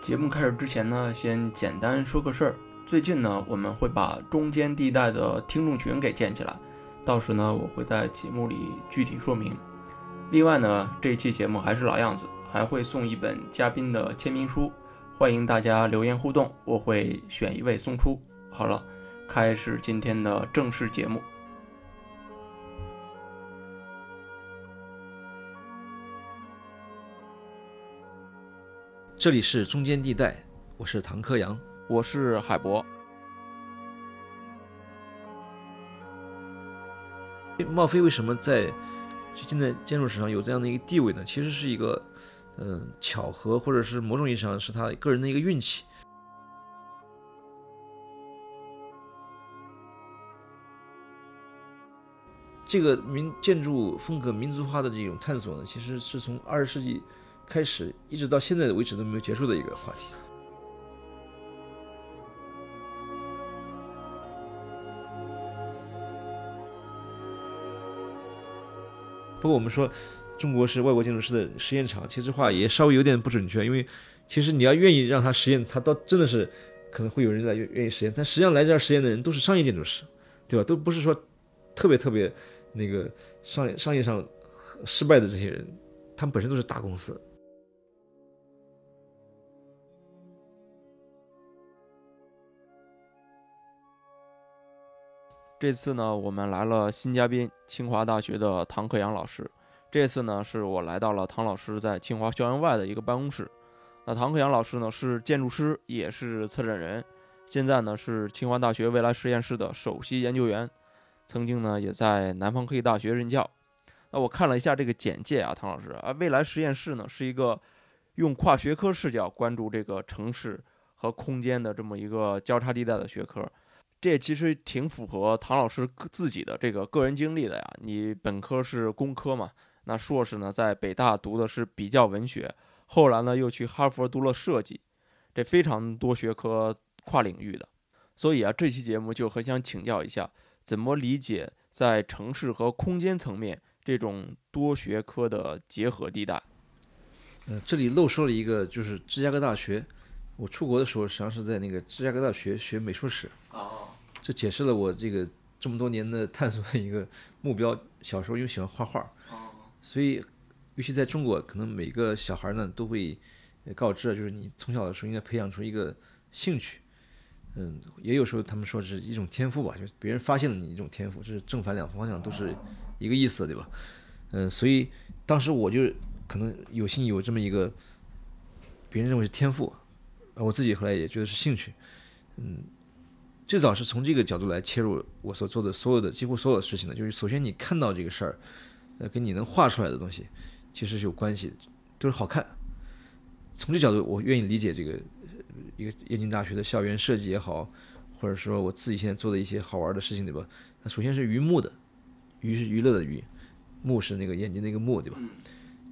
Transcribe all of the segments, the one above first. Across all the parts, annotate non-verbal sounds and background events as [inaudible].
节目开始之前呢，先简单说个事儿。最近呢，我们会把中间地带的听众群给建起来，到时呢，我会在节目里具体说明。另外呢，这期节目还是老样子，还会送一本嘉宾的签名书，欢迎大家留言互动，我会选一位送出。好了，开始今天的正式节目。这里是中间地带，我是唐克阳，我是海博。茂飞为什么在现在建筑史上有这样的一个地位呢？其实是一个，嗯，巧合，或者是某种意义上是他个人的一个运气。这个民建筑风格民族化的这种探索呢，其实是从二十世纪。开始一直到现在为止都没有结束的一个话题。不过我们说中国是外国建筑师的实验场，其实话也稍微有点不准确，因为其实你要愿意让他实验，他倒真的是可能会有人来愿意实验，但实际上来这儿实验的人都是商业建筑师，对吧？都不是说特别特别那个商业商业上失败的这些人，他们本身都是大公司。这次呢，我们来了新嘉宾，清华大学的唐克阳老师。这次呢，是我来到了唐老师在清华校园外的一个办公室。那唐克阳老师呢，是建筑师，也是策展人，现在呢是清华大学未来实验室的首席研究员，曾经呢也在南方科技大学任教。那我看了一下这个简介啊，唐老师啊，未来实验室呢是一个用跨学科视角关注这个城市和空间的这么一个交叉地带的学科。这其实挺符合唐老师自己的这个个人经历的呀。你本科是工科嘛，那硕士呢在北大读的是比较文学，后来呢又去哈佛读了设计，这非常多学科跨领域的。所以啊，这期节目就很想请教一下，怎么理解在城市和空间层面这种多学科的结合地带？呃，这里漏说了一个，就是芝加哥大学。我出国的时候，实际上是在那个芝加哥大学学美术史。这解释了我这个这么多年的探索的一个目标。小时候又喜欢画画，所以尤其在中国，可能每个小孩呢都会告知，就是你从小的时候应该培养出一个兴趣。嗯，也有时候他们说是一种天赋吧，就是别人发现了你一种天赋，这是正反两方向都是一个意思，对吧？嗯，所以当时我就可能有幸有这么一个别人认为是天赋，我自己后来也觉得是兴趣。嗯。最早是从这个角度来切入我所做的所有的几乎所有事情的，就是首先你看到这个事儿，呃，跟你能画出来的东西其实是有关系，都是好看。从这角度，我愿意理解这个一个燕京大学的校园设计也好，或者说我自己现在做的一些好玩的事情，对吧？那首先是娱目的，娱是娱乐的娱，目是那个眼睛那个目，对吧？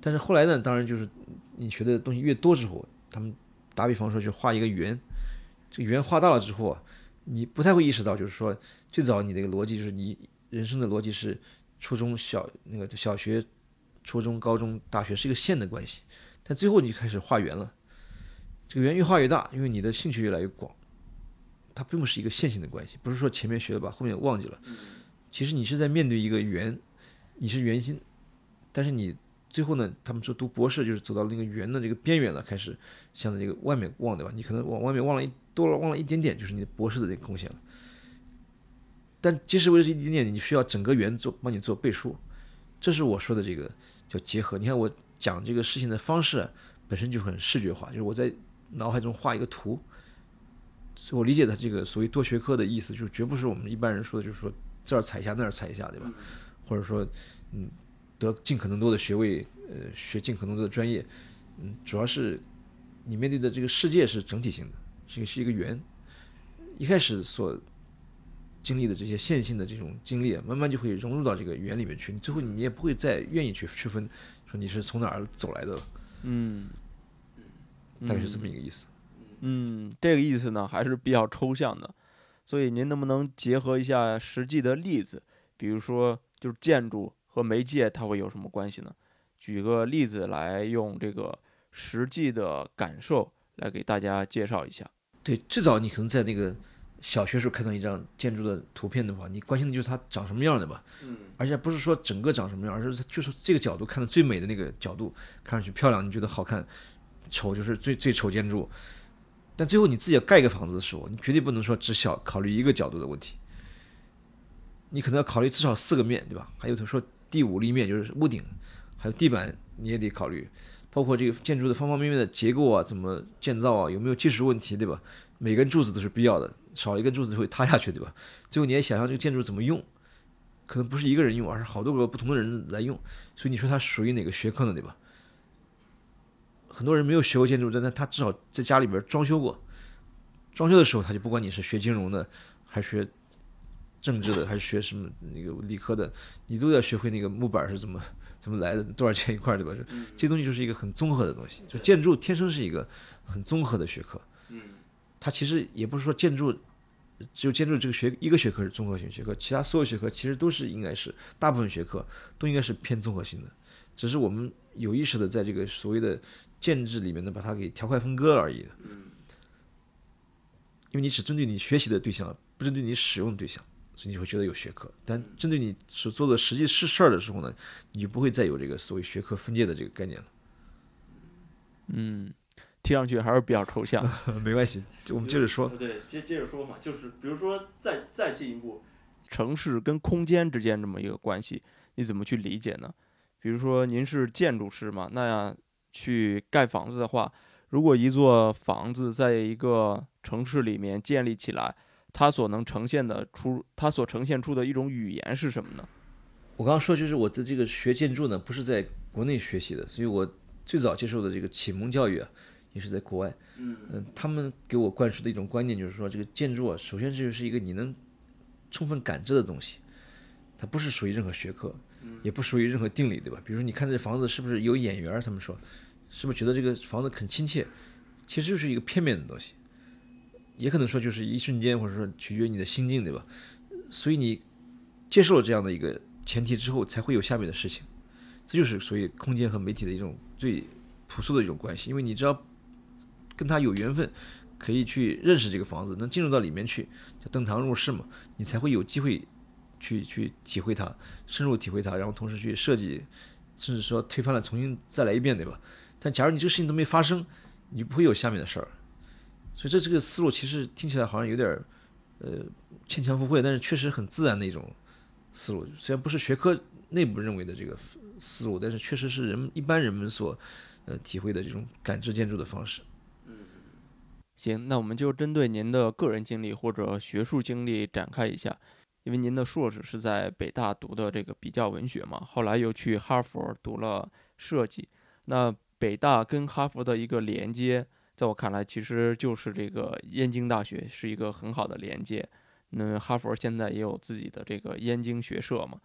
但是后来呢，当然就是你学的东西越多之后，他们打比方说就画一个圆，这个圆画大了之后啊。你不太会意识到，就是说，最早你这个逻辑就是你人生的逻辑是初中小那个小学、初中、高中、大学是一个线的关系，但最后你开始画圆了，这个圆越画越大，因为你的兴趣越来越广，它并不是一个线性的关系，不是说前面学了把后面忘记了，其实你是在面对一个圆，你是圆心，但是你最后呢，他们说读博士就是走到了那个圆的这个边缘了，开始向着这个外面望，对吧？你可能往外面望了一。多了望了一点点，就是你的博士的这个贡献了。但即使为了这一点点，你需要整个圆做帮你做背书，这是我说的这个叫结合。你看我讲这个事情的方式本身就很视觉化，就是我在脑海中画一个图。所以我理解的这个所谓多学科的意思，就是绝不是我们一般人说的，就是说这儿踩一下那儿踩一下，对吧？或者说嗯得尽可能多的学位，呃学尽可能多的专业，嗯主要是你面对的这个世界是整体性的。这个是一个圆，一开始所经历的这些线性的这种经历，慢慢就会融入到这个圆里面去。你最后你也不会再愿意去区分，说你是从哪儿走来的。嗯，大概是这么一个意思。嗯，这个意思呢还是比较抽象的，所以您能不能结合一下实际的例子？比如说，就是建筑和媒介它会有什么关系呢？举个例子来，用这个实际的感受。来给大家介绍一下。对，最早你可能在那个小学时候看到一张建筑的图片的话，你关心的就是它长什么样的吧？嗯，而且不是说整个长什么样，而是就是这个角度看的最美的那个角度，看上去漂亮，你觉得好看，丑就是最最丑建筑。但最后你自己要盖一个房子的时候，你绝对不能说只小考虑一个角度的问题，你可能要考虑至少四个面，对吧？还有他说第五立面就是屋顶，还有地板你也得考虑。包括这个建筑的方方面面的结构啊，怎么建造啊，有没有技术问题，对吧？每根柱子都是必要的，少一根柱子会塌下去，对吧？最后你也想象这个建筑怎么用，可能不是一个人用，而是好多个不同的人来用。所以你说它属于哪个学科呢，对吧？很多人没有学过建筑，但他他至少在家里边装修过。装修的时候，他就不管你是学金融的，还是学政治的，还是学什么那个理科的，你都要学会那个木板是怎么。怎么来的？多少钱一块，对吧？这这东西就是一个很综合的东西。就建筑天生是一个很综合的学科。嗯，它其实也不是说建筑只有建筑这个学一个学科是综合性学科，其他所有学科其实都是应该是大部分学科都应该是偏综合性的，只是我们有意识的在这个所谓的建制里面呢把它给条块分割而已。嗯，因为你只针对你学习的对象，不针对你使用的对象。所以你会觉得有学科，但针对你所做的实际是事儿的时候呢，你就不会再有这个所谓学科分界的这个概念了。嗯，听上去还是比较抽象。[laughs] 没关系，我们接着说。对，接接着说嘛，就是比如说再再进一步，城市跟空间之间这么一个关系，你怎么去理解呢？比如说您是建筑师嘛，那样去盖房子的话，如果一座房子在一个城市里面建立起来。它所能呈现的出，它所呈现出的一种语言是什么呢？我刚刚说就是我的这个学建筑呢，不是在国内学习的，所以我最早接受的这个启蒙教育啊，也是在国外。嗯嗯，他们给我灌输的一种观念就是说，这个建筑啊，首先这就是一个你能充分感知的东西，它不是属于任何学科，也不属于任何定理，对吧？比如说你看这房子是不是有眼缘，他们说，是不是觉得这个房子很亲切，其实就是一个片面的东西。也可能说就是一瞬间，或者说取决于你的心境，对吧？所以你接受了这样的一个前提之后，才会有下面的事情。这就是所以空间和媒体的一种最朴素的一种关系。因为你只要跟他有缘分，可以去认识这个房子，能进入到里面去，就登堂入室嘛，你才会有机会去去体会它，深入体会它，然后同时去设计，甚至说推翻了重新再来一遍，对吧？但假如你这个事情都没发生，你不会有下面的事儿。所以这这个思路其实听起来好像有点儿，呃，牵强附会，但是确实很自然的一种思路。虽然不是学科内部认为的这个思路，但是确实是人们一般人们所呃体会的这种感知建筑的方式。嗯，行，那我们就针对您的个人经历或者学术经历展开一下。因为您的硕士是在北大读的这个比较文学嘛，后来又去哈佛读了设计。那北大跟哈佛的一个连接。在我看来，其实就是这个燕京大学是一个很好的连接。那哈佛现在也有自己的这个燕京学社嘛。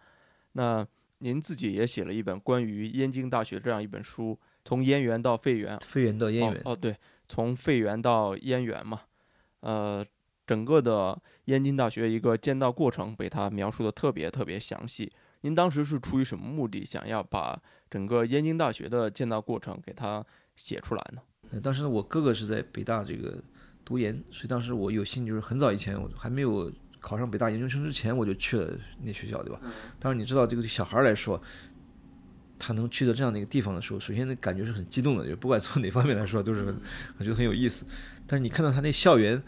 那您自己也写了一本关于燕京大学这样一本书，从燕园到废园，废园到燕园。哦，对，从废园到燕园嘛。呃，整个的燕京大学一个建造过程被他描述的特别特别详细。您当时是出于什么目的，想要把整个燕京大学的建造过程给它写出来呢？当时，我哥哥是在北大这个读研，所以当时我有幸就是很早以前，我还没有考上北大研究生之前，我就去了那学校，对吧？当然你知道，这个对小孩来说，他能去到这样的一个地方的时候，首先那感觉是很激动的，就不管从哪方面来说，都是很觉得很有意思。但是你看到他那校园，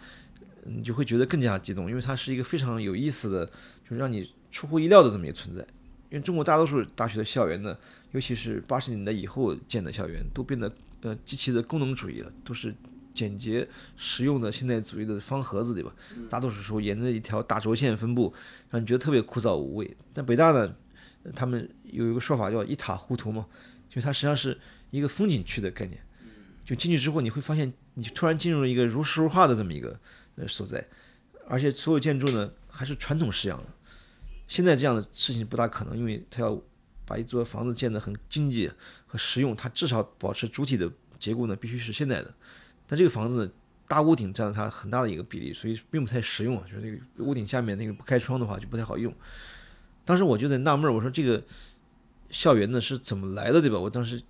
你就会觉得更加激动，因为它是一个非常有意思的，就是让你出乎意料的这么一个存在。因为中国大多数大学的校园呢，尤其是八十年代以后建的校园，都变得。呃，极其的功能主义了，都是简洁实用的现代主义的方盒子，对吧？大多数时候沿着一条大轴线分布，让你觉得特别枯燥无味。但北大呢，他们有一个说法叫一塔糊涂嘛，就它实际上是一个风景区的概念。就进去之后，你会发现，你突然进入了一个如诗如画的这么一个呃所在，而且所有建筑呢还是传统式样的。现在这样的事情不大可能，因为它要。把一座房子建得很经济和实用，它至少保持主体的结构呢，必须是现代的。但这个房子大屋顶占了它很大的一个比例，所以并不太实用啊。就是这个屋顶下面那个不开窗的话，就不太好用。当时我就在纳闷，我说这个校园呢是怎么来的，对吧？我当时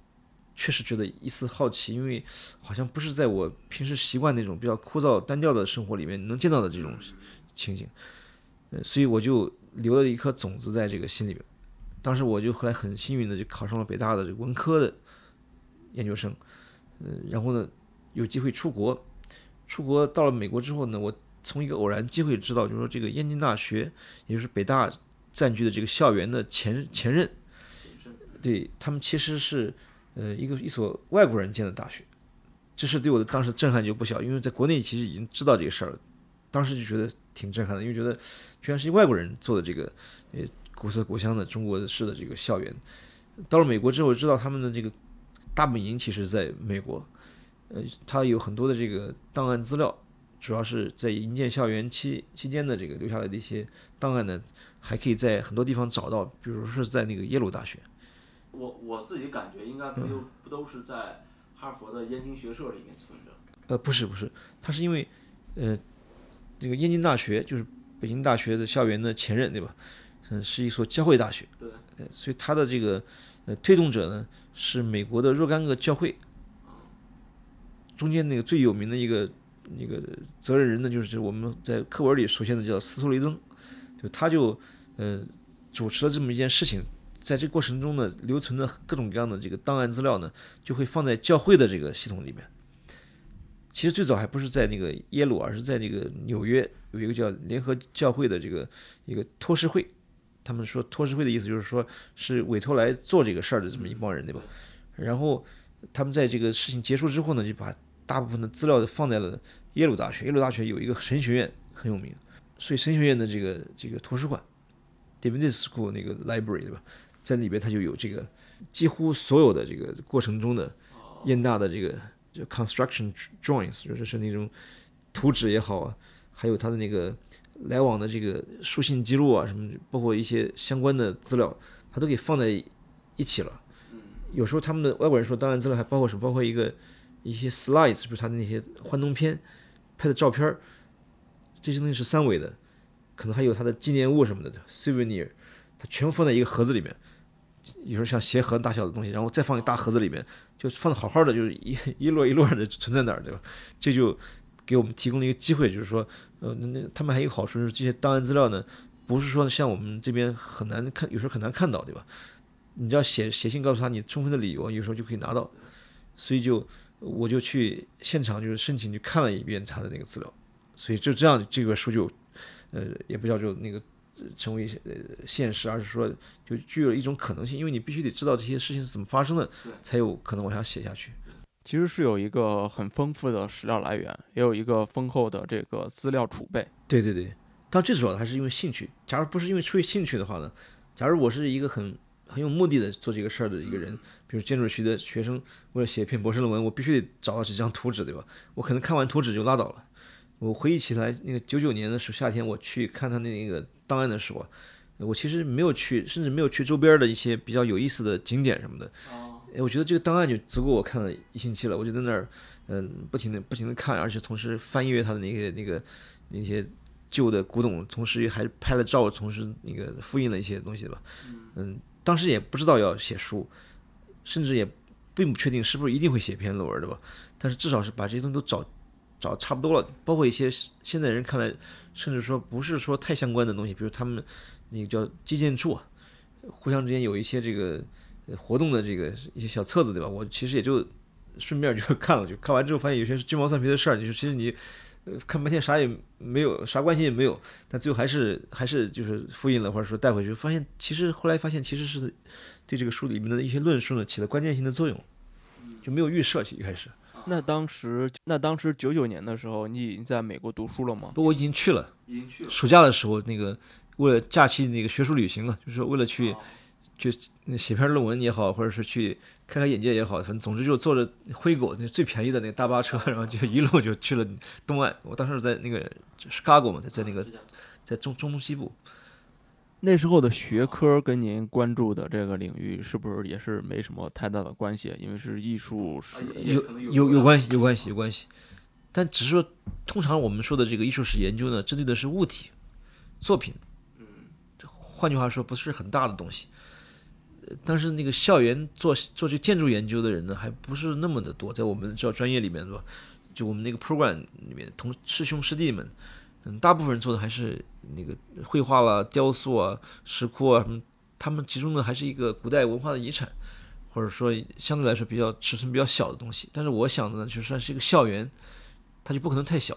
确实觉得一丝好奇，因为好像不是在我平时习惯那种比较枯燥单调的生活里面能见到的这种情景，呃，所以我就留了一颗种子在这个心里边。当时我就后来很幸运的就考上了北大的这个文科的研究生，嗯，然后呢有机会出国，出国到了美国之后呢，我从一个偶然机会知道，就是说这个燕京大学，也就是北大占据的这个校园的前前任，对他们其实是呃一个一所外国人建的大学，这是对我的当时震撼就不小，因为在国内其实已经知道这个事儿了，当时就觉得挺震撼的，因为觉得居然是一外国人做的这个呃。古色古香的中国式的这个校园，到了美国之后，知道他们的这个大本营其实在美国，呃，他有很多的这个档案资料，主要是在营建校园期期间的这个留下来的一些档案呢，还可以在很多地方找到，比如说是在那个耶鲁大学。我我自己感觉应该不都不都是在哈佛的燕京学社里面存着？呃，不是不是，他是因为呃，这个燕京大学就是北京大学的校园的前任，对吧？嗯，是一所教会大学，对，所以它的这个呃推动者呢是美国的若干个教会，中间那个最有名的一个那个责任人呢，就是我们在课文里出现的叫斯托雷登，就他就呃主持了这么一件事情，在这过程中呢，留存的各种各样的这个档案资料呢，就会放在教会的这个系统里面。其实最早还不是在那个耶鲁，而是在这个纽约有一个叫联合教会的这个一个托事会。他们说托事会的意思就是说，是委托来做这个事儿的这么一帮人，对吧？然后他们在这个事情结束之后呢，就把大部分的资料放在了耶鲁大学。耶鲁大学有一个神学院很有名，所以神学院的这个这个图书馆 d a v i d School 那个 library，对吧？在里边它就有这个几乎所有的这个过程中的燕大的这个就 construction drawings，就是是那种图纸也好啊，还有它的那个。来往的这个书信记录啊，什么包括一些相关的资料，他都给放在一起了。有时候他们的外国人说档案资料还包括什么？包括一个一些 slides，就是他的那些幻灯片拍的照片儿，这些东西是三维的，可能还有他的纪念物什么的 souvenir，他全部放在一个盒子里面。有时候像鞋盒大小的东西，然后再放一大盒子里面，就放的好好的，就是一一摞一摞的存在那儿，对吧？这就给我们提供了一个机会，就是说。呃，那那他们还有好处是这些档案资料呢，不是说像我们这边很难看，有时候很难看到，对吧？你只要写写信告诉他你充分的理由，有时候就可以拿到。所以就我就去现场就是申请去看了一遍他的那个资料，所以就这样这个书就呃也不叫就那个成为呃现实，而是说就具有一种可能性，因为你必须得知道这些事情是怎么发生的，才有可能往下写下去。其实是有一个很丰富的史料来源，也有一个丰厚的这个资料储备。对对对，但最主要的还是因为兴趣。假如不是因为出于兴趣的话呢？假如我是一个很很有目的的做这个事儿的一个人，比如建筑学的学生，为了写一篇博士论文，我必须得找到这张图纸，对吧？我可能看完图纸就拉倒了。我回忆起来，那个九九年的时候夏天，我去看他那个档案的时候，我其实没有去，甚至没有去周边的一些比较有意思的景点什么的。哎，我觉得这个档案就足够我看了一星期了。我就在那儿，嗯，不停的、不停的看，而且同时翻阅他的那些、那个、那些旧的古董，同时还拍了照，同时那个复印了一些东西吧。嗯，当时也不知道要写书，甚至也并不确定是不是一定会写篇论文的吧。但是至少是把这些东西都找找差不多了，包括一些现在人看来，甚至说不是说太相关的东西，比如他们那个叫基建处，互相之间有一些这个。活动的这个一些小册子，对吧？我其实也就顺便就看了，就看完之后发现有些是鸡毛蒜皮的事儿，就是其实你看半天啥也没有，啥关系也没有，但最后还是还是就是复印了，或者说带回去，发现其实后来发现其实是对这个书里面的一些论述呢起了关键性的作用，就没有预设起一开始。那当时那当时九九年的时候，你已经在美国读书了吗？不，我已经去了，已经去了。暑假的时候，那个为了假期那个学术旅行啊，就是为了去。去写篇论文也好，或者是去开开眼界也好，反正总之就坐着灰狗那最便宜的那个大巴车，[laughs] 然后就一路就去了东岸。我当时在那个 Chicago 嘛，在在那个在中中东西部。那时候的学科跟您关注的这个领域是不是也是没什么太大的关系？因为是艺术史，有有有关系，有关系，有关系。但只是说，通常我们说的这个艺术史研究呢，针对的是物体、作品。嗯。换句话说，不是很大的东西。当时那个校园做做这建筑研究的人呢，还不是那么的多，在我们这专业里面，对吧？就我们那个 program 里面，同师兄师弟们，嗯，大部分人做的还是那个绘画啦、雕塑啊、石窟啊什么，他们集中的还是一个古代文化的遗产，或者说相对来说比较尺寸比较小的东西。但是我想的呢，就算是一个校园，它就不可能太小。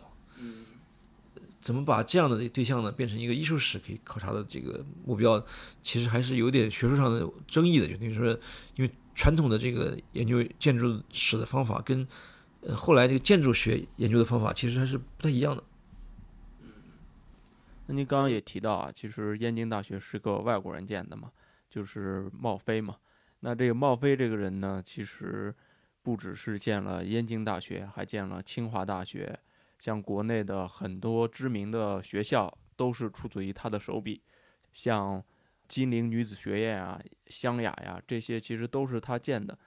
怎么把这样的对象呢变成一个艺术史可以考察的这个目标，其实还是有点学术上的争议的。就等于说，因为传统的这个研究建筑史的方法跟呃后来这个建筑学研究的方法其实还是不太一样的。那您刚刚也提到啊，其实燕京大学是个外国人建的嘛，就是茂飞嘛。那这个茂飞这个人呢，其实不只是建了燕京大学，还建了清华大学。像国内的很多知名的学校都是出自于他的手笔，像金陵女子学院啊、湘雅呀，这些其实都是他建的。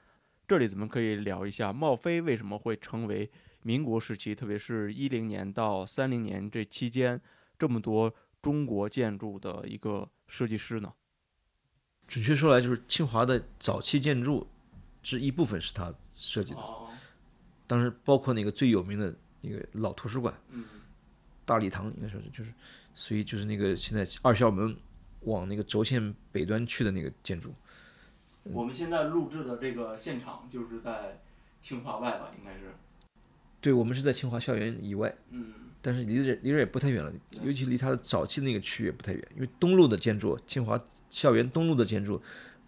这里咱们可以聊一下茂飞为什么会成为民国时期，特别是一零年到三零年这期间这么多中国建筑的一个设计师呢？准确说来，就是清华的早期建筑之一部分是他设计的，当时包括那个最有名的。那个老图书馆，大礼堂应该说是就是，所以就是那个现在二校门往那个轴线北端去的那个建筑。我们现在录制的这个现场就是在清华外吧，应该是。对，我们是在清华校园以外。嗯。但是离这离这也不太远了，尤其离它的早期那个区也不太远，因为东路的建筑，清华校园东路的建筑，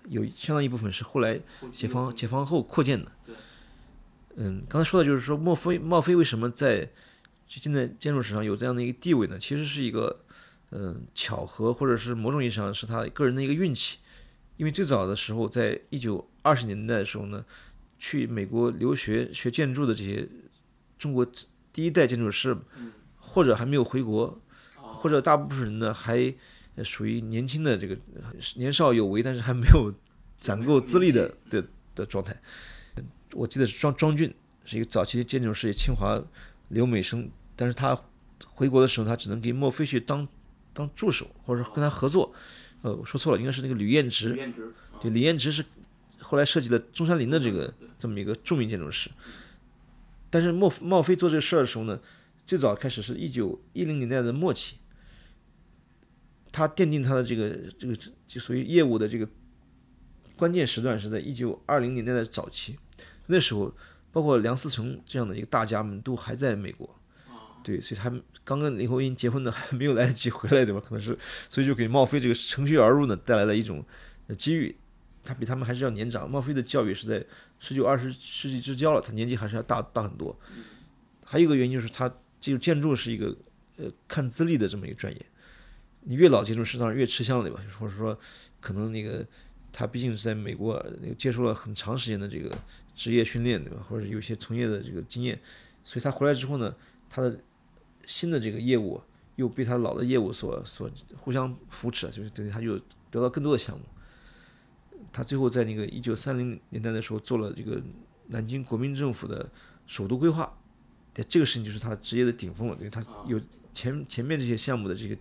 有相当一部分是后来解放解放后扩建的。嗯，刚才说的就是说，墨菲墨菲为什么在现在建筑史上有这样的一个地位呢？其实是一个嗯巧合，或者是某种意义上是他个人的一个运气。因为最早的时候，在一九二十年代的时候呢，去美国留学学建筑的这些中国第一代建筑师，或者还没有回国，或者大部分人呢还属于年轻的这个年少有为，但是还没有攒够资历的的的状态。我记得是庄庄俊是一个早期的建筑师，清华留美生，但是他回国的时候，他只能给墨菲去当当助手，或者跟他合作。呃，我说错了，应该是那个吕彦直。对，李彦直是后来设计了中山陵的这个这么一个著名建筑师。但是墨墨菲做这个事儿的时候呢，最早开始是一九一零年代的末期，他奠定他的这个这个就属于业务的这个关键时段是在一九二零年代的早期。那时候，包括梁思成这样的一个大家们都还在美国，对，所以他们刚跟林徽因结婚的还没有来得及回来，对吧？可能是，所以就给茂飞这个乘虚而入呢带来了一种机遇。他比他们还是要年长，茂飞的教育是在十九二十世纪之交了，他年纪还是要大大很多。还有一个原因就是他这个建筑是一个呃看资历的这么一个专业，你越老建筑师当然越吃香，对吧？或者说可能那个他毕竟是在美国那个接受了很长时间的这个。职业训练对吧，或者有些从业的这个经验，所以他回来之后呢，他的新的这个业务又被他老的业务所所互相扶持，就是等于他就得到更多的项目。他最后在那个一九三零年代的时候做了这个南京国民政府的首都规划，这个事情就是他职业的顶峰了，因为他有前前面这些项目的这个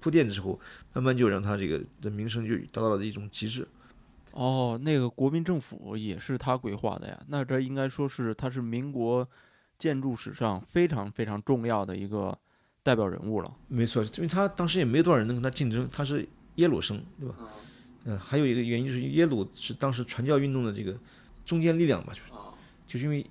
铺垫之后，慢慢就让他这个的名声就达到了一种极致。哦，那个国民政府也是他规划的呀。那这应该说是他是民国建筑史上非常非常重要的一个代表人物了。没错，因为他当时也没多少人能跟他竞争，他是耶鲁生，对吧？嗯。还有一个原因就是耶鲁是当时传教运动的这个中坚力量吧，就是，就是因为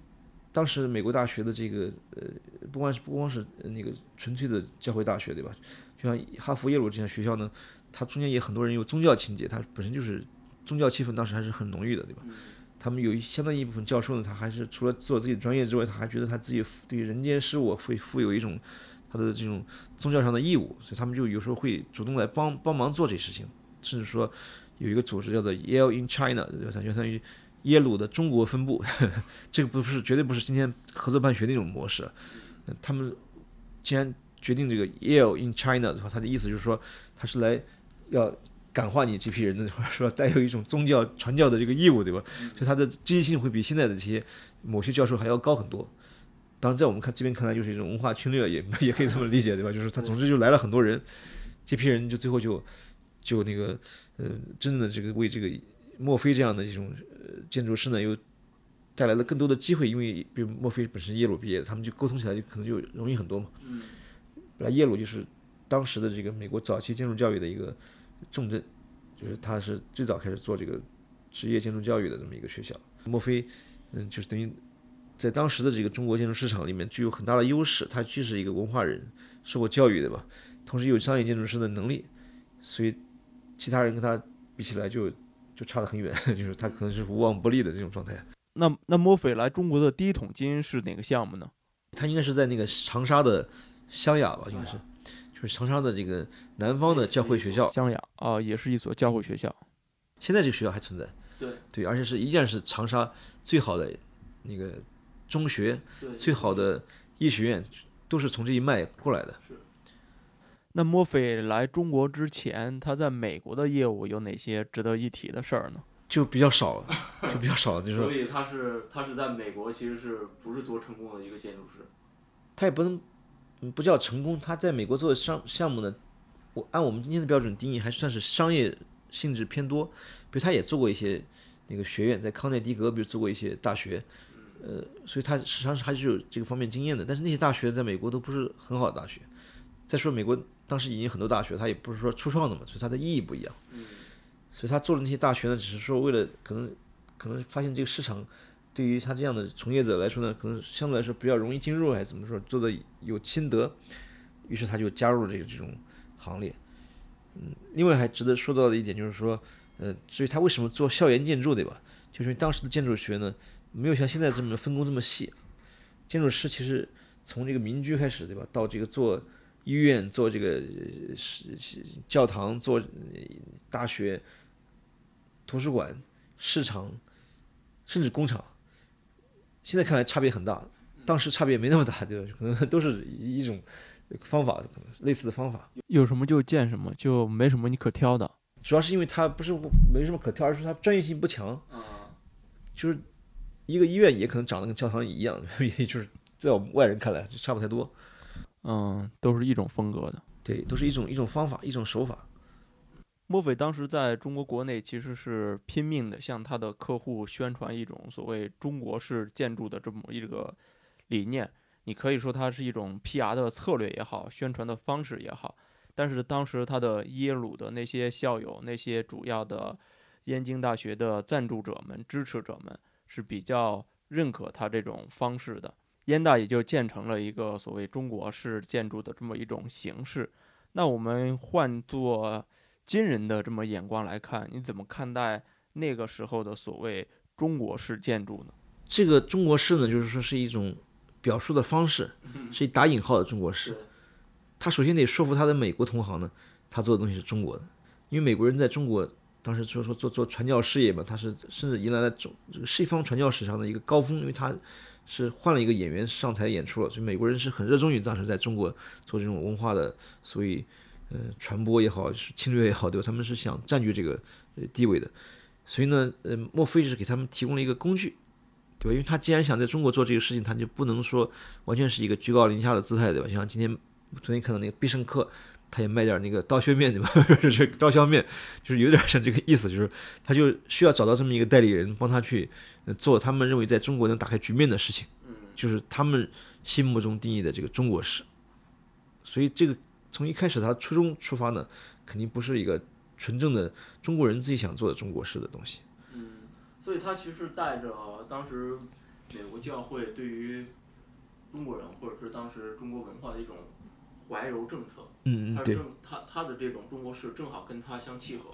当时美国大学的这个呃，不光是不光是那个纯粹的教会大学，对吧？就像哈佛、耶鲁这样学校呢，它中间也很多人有宗教情节，它本身就是。宗教气氛当时还是很浓郁的，对吧？他们有一相当一部分教授呢，他还是除了做自己的专业之外，他还觉得他自己对人间事物会负有一种他的这种宗教上的义务，所以他们就有时候会主动来帮帮忙做这些事情，甚至说有一个组织叫做 Yale in China，就相当于耶鲁的中国分部，这个不是绝对不是今天合作办学那种模式。他们既然决定这个 Yale in China 的话，他的意思就是说他是来要。感化你这批人的，或者说带有一种宗教传教的这个义务，对吧？所以他的积极性会比现在的这些某些教授还要高很多。当然，在我们看这边看来，就是一种文化侵略，也也可以这么理解，对吧？[laughs] 就是他总之就来了很多人，这批人就最后就就那个呃，真正的这个为这个墨菲这样的这种呃建筑师呢，又带来了更多的机会，因为比如墨菲本身耶鲁毕业，他们就沟通起来就可能就容易很多嘛。嗯。本来耶鲁就是当时的这个美国早期建筑教育的一个重镇，就是他是最早开始做这个职业建筑教育的这么一个学校。墨菲，嗯，就是等于在当时的这个中国建筑市场里面具有很大的优势，他既是一个文化人，受过教育的吧，同时有商业建筑师的能力，所以其他人跟他比起来就就差得很远，[laughs] 就是他可能是无往不利的这种状态。那那墨菲来中国的第一桶金是哪个项目呢？他应该是在那个长沙的。湘雅吧，应该是，就是长沙的这个南方的教会学校。湘雅啊，也是一所教会学校。现在这个学校还存在。对。对，而且是依然是长沙最好的那个中学，最好的医学院，都是从这一脉过来的。是。那墨菲来中国之前，他在美国的业务有哪些值得一提的事儿呢？就比较少了，就比较少了，就是。所以他是他是在美国，其实是不是多成功的一个建筑师？他也不能。不叫成功，他在美国做的商项目呢，我按我们今天的标准定义，还算是商业性质偏多。比如他也做过一些那个学院，在康奈狄格，比如做过一些大学，呃，所以他实际上是还是有这个方面经验的。但是那些大学在美国都不是很好的大学。再说美国当时已经很多大学，他也不是说初创的嘛，所以它的意义不一样。所以他做的那些大学呢，只是说为了可能可能发现这个市场。对于他这样的从业者来说呢，可能相对来说比较容易进入，还是怎么说，做的有心得，于是他就加入了这个这种行列。嗯，另外还值得说到的一点就是说，呃，至于他为什么做校园建筑，对吧？就是因为当时的建筑学呢，没有像现在这么分工这么细。建筑师其实从这个民居开始，对吧？到这个做医院、做这个是教堂、做大学、图书馆、市场，甚至工厂。现在看来差别很大，当时差别没那么大，[laughs] 对吧？可能 [laughs] 都是一种方法，可能类似的方法。有什么就建什么，就没什么你可挑的。主要是因为它不是没什么可挑，而是它专业性不强。就是一个医院也可能长得跟教堂一样，[laughs] 也就是在我们外人看来就差不太多。嗯，都是一种风格的。对，都是一种一种方法，一种手法。墨菲当时在中国国内其实是拼命的向他的客户宣传一种所谓中国式建筑的这么一个理念。你可以说它是一种 PR 的策略也好，宣传的方式也好。但是当时他的耶鲁的那些校友、那些主要的燕京大学的赞助者们、支持者们是比较认可他这种方式的。燕大也就建成了一个所谓中国式建筑的这么一种形式。那我们换做。今人的这么眼光来看，你怎么看待那个时候的所谓中国式建筑呢？这个中国式呢，就是说是一种表述的方式，[laughs] 是一打引号的中国式。他首先得说服他的美国同行呢，他做的东西是中国的，因为美国人在中国当时说说做做传教事业嘛，他是甚至迎来了中这个西方传教史上的一个高峰，因为他是换了一个演员上台演出了，所以美国人是很热衷于当时在中国做这种文化的，所以。呃，传播也好，是侵略也好，对吧？他们是想占据这个呃地位的，所以呢，呃，莫非是给他们提供了一个工具，对吧？因为他既然想在中国做这个事情，他就不能说完全是一个居高临下的姿态，对吧？像今天昨天看到那个必胜客，他也卖点那个 [laughs] 刀削面，对吧？就是刀削面就是有点像这个意思，就是他就需要找到这么一个代理人，帮他去做他们认为在中国能打开局面的事情，就是他们心目中定义的这个中国式，所以这个。从一开始，他初衷出发呢，肯定不是一个纯正的中国人自己想做的中国式的东西。嗯，所以他其实带着当时美国教会对于中国人或者是当时中国文化的一种怀柔政策。嗯嗯，对。他他的这种中国式正好跟他相契合。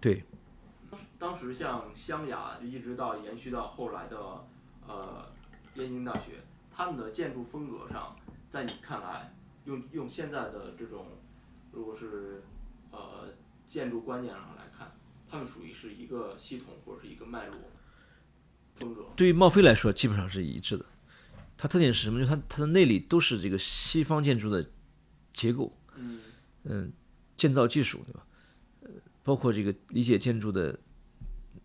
对。当时像湘雅一直到延续到后来的呃燕京大学，他们的建筑风格上，在你看来？用用现在的这种，如果是呃建筑观念上来看，他们属于是一个系统或者是一个脉络风格。对于茂飞来说，基本上是一致的。它特点是什么？就它它的内里都是这个西方建筑的结构，嗯嗯，建造技术对吧？呃，包括这个理解建筑的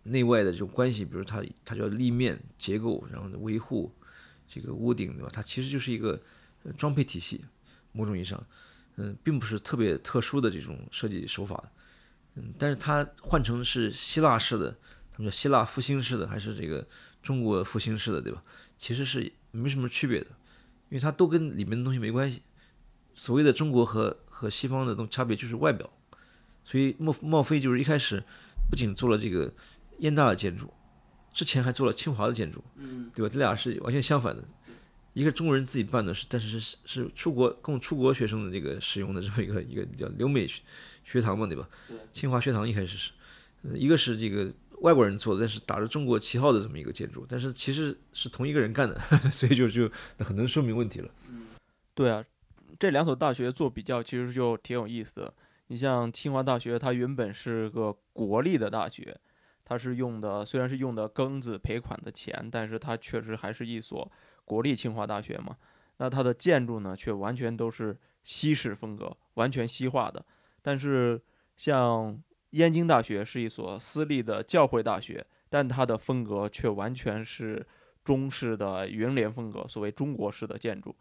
内外的这种关系，比如它它叫立面结构，然后维护这个屋顶对吧？它其实就是一个装配体系。某种意义上，嗯，并不是特别特殊的这种设计手法，嗯，但是它换成是希腊式的，他们叫希腊复兴式的还是这个中国复兴式的，对吧？其实是没什么区别的，因为它都跟里面的东西没关系。所谓的中国和和西方的东差别就是外表，所以莫莫非就是一开始不仅做了这个燕大的建筑，之前还做了清华的建筑，嗯，对吧？这俩是完全相反的，一个中国人自己办的，是但是是是出国供出国学生的这个使用的这么一个一个叫留美学堂嘛，对吧？清华学堂一开始是，一个是这个外国人做的，但是打着中国旗号的这么一个建筑，但是其实是同一个人干的，[laughs] 所以就就很能说明问题了。对啊。这两所大学做比较，其实就挺有意思的。你像清华大学，它原本是个国立的大学，它是用的虽然是用的庚子赔款的钱，但是它确实还是一所国立清华大学嘛。那它的建筑呢，却完全都是西式风格，完全西化的。但是像燕京大学是一所私立的教会大学，但它的风格却完全是中式的云联风格，所谓中国式的建筑。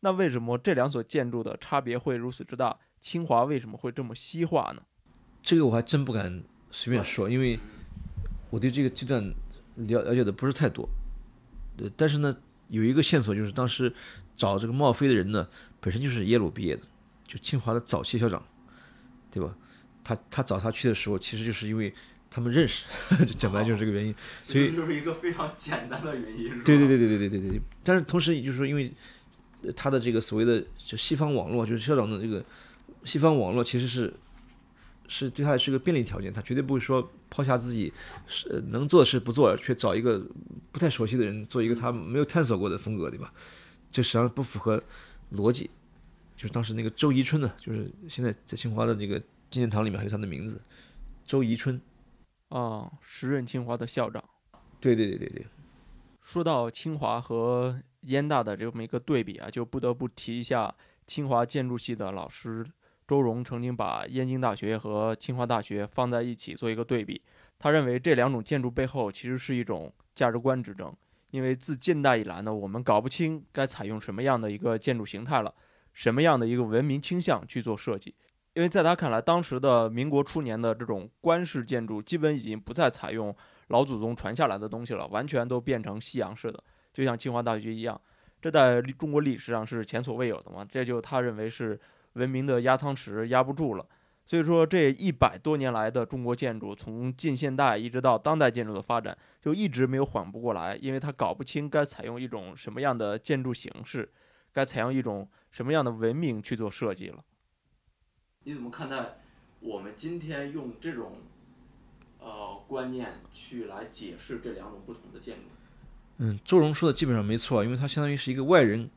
那为什么这两所建筑的差别会如此之大？清华为什么会这么西化呢？这个我还真不敢随便说，因为我对这个阶段了了解的不是太多。呃，但是呢，有一个线索就是当时找这个茂飞的人呢，本身就是耶鲁毕业的，就清华的早期校长，对吧？他他找他去的时候，其实就是因为他们认识，[laughs] 就讲白就是这个原因。所以就是一个非常简单的原因。对对对对对对对对。但是同时也就是说，因为他的这个所谓的就西方网络，就是校长的这个西方网络，其实是是对他是个便利条件，他绝对不会说抛下自己是能做的事不做，去找一个不太熟悉的人做一个他没有探索过的风格，对吧？这实际上不符合逻辑。就是当时那个周宜春呢，就是现在在清华的这个纪念堂里面还有他的名字，周宜春啊，时任清华的校长。对对对对对。说到清华和燕大的这么一个对比啊，就不得不提一下清华建筑系的老师周荣曾经把燕京大学和清华大学放在一起做一个对比。他认为这两种建筑背后其实是一种价值观之争，因为自近代以来呢，我们搞不清该采用什么样的一个建筑形态了，什么样的一个文明倾向去做设计。因为在他看来，当时的民国初年的这种官式建筑基本已经不再采用老祖宗传下来的东西了，完全都变成西洋式的。就像清华大学一样，这在中国历史上是前所未有的嘛？这就他认为是文明的压舱石压不住了。所以说，这一百多年来的中国建筑，从近现代一直到当代建筑的发展，就一直没有缓不过来，因为它搞不清该采用一种什么样的建筑形式，该采用一种什么样的文明去做设计了。你怎么看待我们今天用这种呃观念去来解释这两种不同的建筑？嗯，周荣说的基本上没错，因为它相当于是一个外人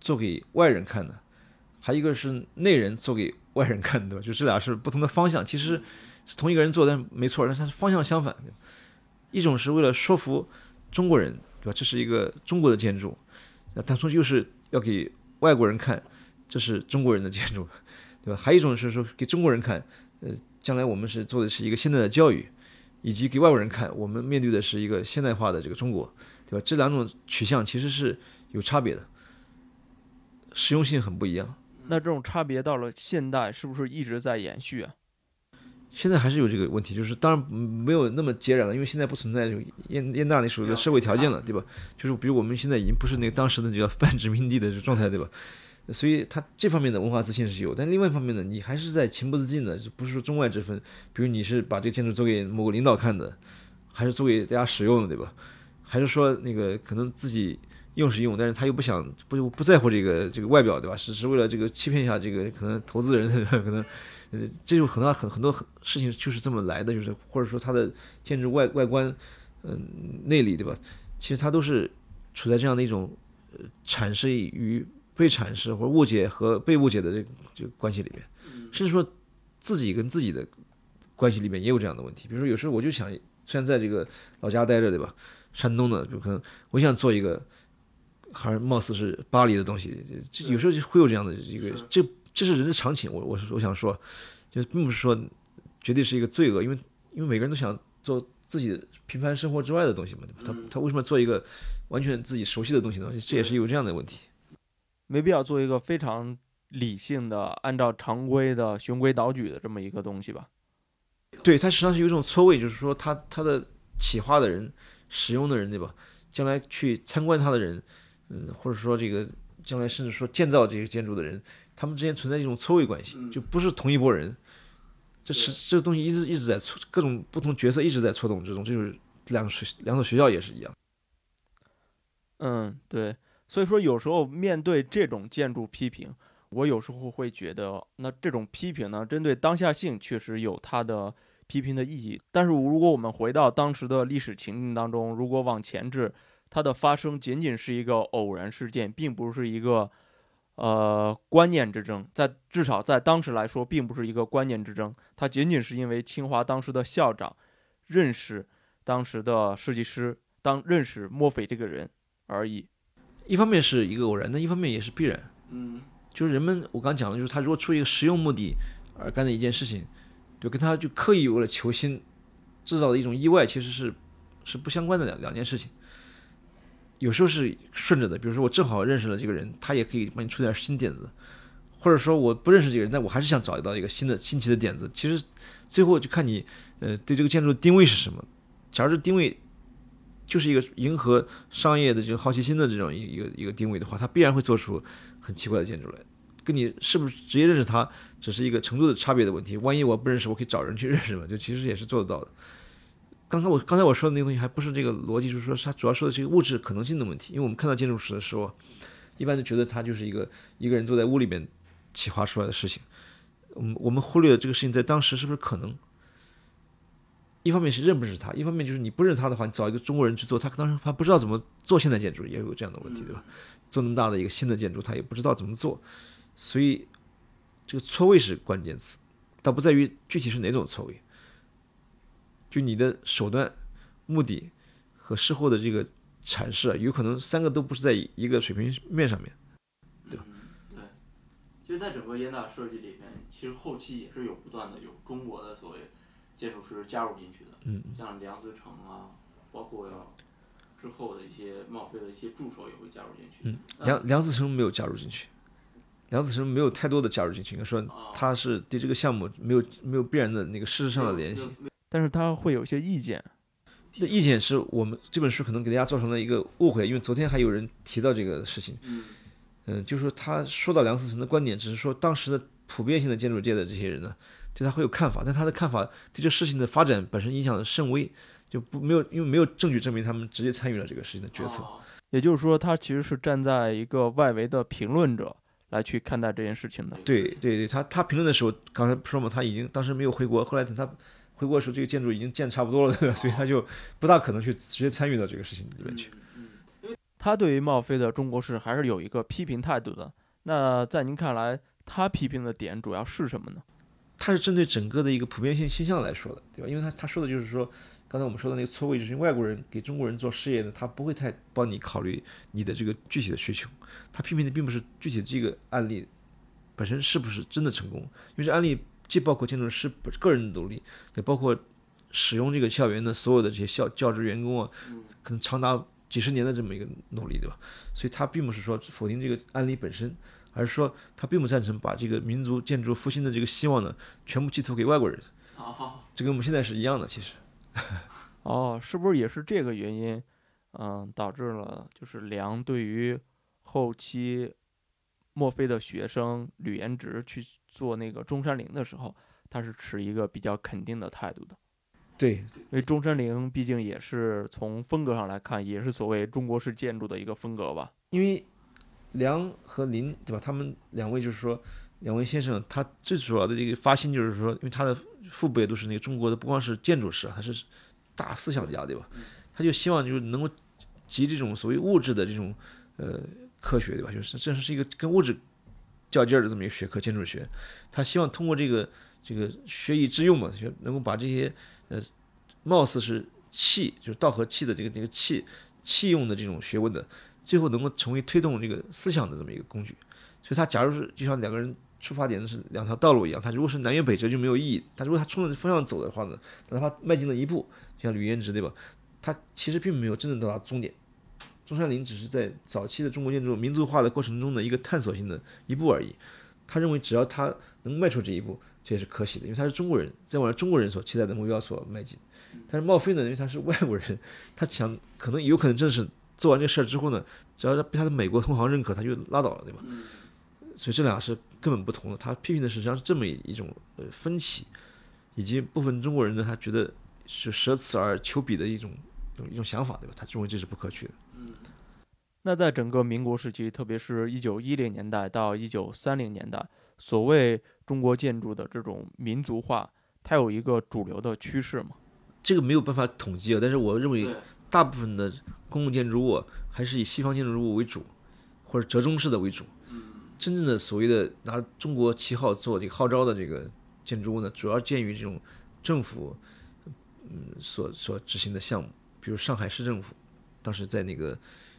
做给外人看的，还一个是内人做给外人看的，[laughs] 就这俩是不同的方向。其实是同一个人做，但没错，但是方向相反。一种是为了说服中国人，对吧？这是一个中国的建筑，那当初又是要给外国人看，这是中国人的建筑，对吧？还有一种是说给中国人看，呃，将来我们是做的是一个现代的教育，以及给外国人看，我们面对的是一个现代化的这个中国。对吧？这两种取向其实是有差别的，实用性很不一样。那这种差别到了现代，是不是一直在延续啊？现在还是有这个问题，就是当然没有那么截然了，因为现在不存在这种燕燕大那时候的社会条件了，对吧？就是比如我们现在已经不是那个当时的叫 [laughs] 半殖民地的状态，对吧？所以它这方面的文化自信是有，但另外一方面呢，你还是在情不自禁的，不是说中外之分。比如你是把这个建筑做给某个领导看的，还是做给大家使用的，对吧？还是说那个可能自己用是用，但是他又不想不不在乎这个这个外表，对吧？只是为了这个欺骗一下这个可能投资人，[laughs] 可能呃，这就很多很很多事情就是这么来的，就是或者说它的建筑外外观，嗯，内里，对吧？其实它都是处在这样的一种呃阐释与被阐释或者误解和被误解的这这个关系里面，甚至说自己跟自己的关系里面也有这样的问题。比如说有时候我就想，虽然在这个老家待着，对吧？山东的，就可能我想做一个，还是貌似是巴黎的东西，这有时候就会有这样的一个，这这是人的常情。我我是我想说，就并不是说绝对是一个罪恶，因为因为每个人都想做自己平凡生活之外的东西嘛。他他为什么做一个完全自己熟悉的东西呢？这也是有这样的问题。没必要做一个非常理性的、按照常规的循规蹈矩的这么一个东西吧？对，它实际上是有一种错位，就是说他他的。企划的人、使用的人，对吧？将来去参观它的人，嗯，或者说这个将来甚至说建造这些建筑的人，他们之间存在一种错位关系，就不是同一拨人。这是这个东西一直一直在错，各种不同角色一直在错动之中，这就是两个学两所学校也是一样。嗯，对。所以说，有时候面对这种建筑批评，我有时候会觉得，那这种批评呢，针对当下性确实有它的批评的意义。但是，如果我们回到当时的历史情境当中，如果往前置，它的发生仅仅是一个偶然事件，并不是一个呃观念之争。在至少在当时来说，并不是一个观念之争，它仅仅是因为清华当时的校长认识当时的设计师，当认识墨菲这个人而已。一方面是一个偶然那，一方面也是必然。嗯，就是人们我刚讲的，就是他如果出于一个实用目的而干的一件事情，就跟他就刻意为了求新制造的一种意外，其实是是不相关的两两件事情。有时候是顺着的，比如说我正好认识了这个人，他也可以帮你出点新点子，或者说我不认识这个人，但我还是想找到一个新的新奇的点子。其实最后就看你呃对这个建筑定位是什么。假如这定位。就是一个迎合商业的这种好奇心的这种一一个一个定位的话，他必然会做出很奇怪的建筑来。跟你是不是直接认识他，只是一个程度的差别的问题。万一我不认识，我可以找人去认识嘛，就其实也是做得到的。刚才我刚才我说的那个东西还不是这个逻辑，就是说它主要说的是一个物质可能性的问题。因为我们看到建筑史的时候，一般都觉得它就是一个一个人坐在屋里面企划出来的事情。我们我们忽略了这个事情在当时是不是可能。一方面是认不识他，一方面就是你不认他的话，你找一个中国人去做，他当时他不知道怎么做现代建筑，也有这样的问题，对吧？做那么大的一个新的建筑，他也不知道怎么做，所以这个错位是关键词，倒不在于具体是哪种错位，就你的手段、目的和事后的这个阐释，有可能三个都不是在一个水平面上面，对吧？对，其实，在整个烟大设计里面，其实后期也是有不断的有中国的所谓。建筑师加入进去的，嗯，像梁思成啊，包括之后的一些冒菲的一些助手也会加入进去。嗯，梁梁思成没有加入进去，梁思成没有太多的加入进去，应该说他是对这个项目没有没有必然的那个事实上的联系。但是他会有些意见，那意见是我们这本书可能给大家造成了一个误会，因为昨天还有人提到这个事情。嗯，嗯，就是说他说到梁思成的观点，只是说当时的普遍性的建筑界的这些人呢。对他会有看法，但他的看法对这事情的发展本身影响甚微，就不没有因为没有证据证明他们直接参与了这个事情的决策。也就是说，他其实是站在一个外围的评论者来去看待这件事情的。对对对，他他评论的时候，刚才说嘛，他已经当时没有回国，后来等他回国的时候，这个建筑已经建差不多了，[laughs] 所以他就不大可能去直接参与到这个事情里面去。他对于冒飞的中国式还是有一个批评态度的。那在您看来，他批评的点主要是什么呢？他是针对整个的一个普遍性现象来说的，对吧？因为他他说的就是说，刚才我们说的那个错位，就是外国人给中国人做事业呢，他不会太帮你考虑你的这个具体的需求。他批评的并不是具体这个案例本身是不是真的成功，因为这案例既包括建筑师个人的努力，也包括使用这个校园的所有的这些校教职员工啊，可能长达几十年的这么一个努力，对吧？所以他并不是说否定这个案例本身。而是说，他并不赞成把这个民族建筑复兴的这个希望呢，全部寄托给外国人。好这跟我们现在是一样的，其实。[laughs] 哦，是不是也是这个原因，嗯，导致了就是梁对于后期墨菲的学生吕延直去做那个中山陵的时候，他是持一个比较肯定的态度的。对，因为中山陵毕竟也是从风格上来看，也是所谓中国式建筑的一个风格吧。因为。梁和林，对吧？他们两位就是说，两位先生，他最主要的这个发心就是说，因为他的父辈都是那个中国的，不光是建筑师，还是大思想家，对吧？他就希望就是能够集这种所谓物质的这种呃科学，对吧？就是这是一个跟物质较劲儿的这么一个学科，建筑学。他希望通过这个这个学以致用嘛，就能够把这些呃貌似是气，就是道和气的这个这个气气用的这种学问的。最后能够成为推动这个思想的这么一个工具，所以他假如是就像两个人出发点是两条道路一样，他如果是南辕北辙就没有意义。他如果他冲着方向走的话呢，哪怕迈进了一步，像吕延直对吧？他其实并没有真正到达终点。中山陵只是在早期的中国建筑民族化的过程中的一个探索性的一步而已。他认为只要他能迈出这一步，这也是可喜的，因为他是中国人，在往中国人所期待的目标所迈进。但是茂飞呢，因为他是外国人，他想可能有可能正是做完这事儿之后呢，只要被他的美国同行认可，他就拉倒了，对吧？所以这俩是根本不同的。他批评的实际上是这么一种呃分歧，以及部分中国人呢，他觉得是舍此而求彼的一种一种一种想法，对吧？他认为这是不可取的。那在整个民国时期，特别是一九一零年代到一九三零年代，所谓中国建筑的这种民族化，它有一个主流的趋势吗？这个没有办法统计啊，但是我认为大部分的公共建筑物还是以西方建筑物为主，或者折中式的为主。真正的所谓的拿中国旗号做这个号召的这个建筑物呢，主要建于这种政府嗯所所执行的项目，比如上海市政府当时在那个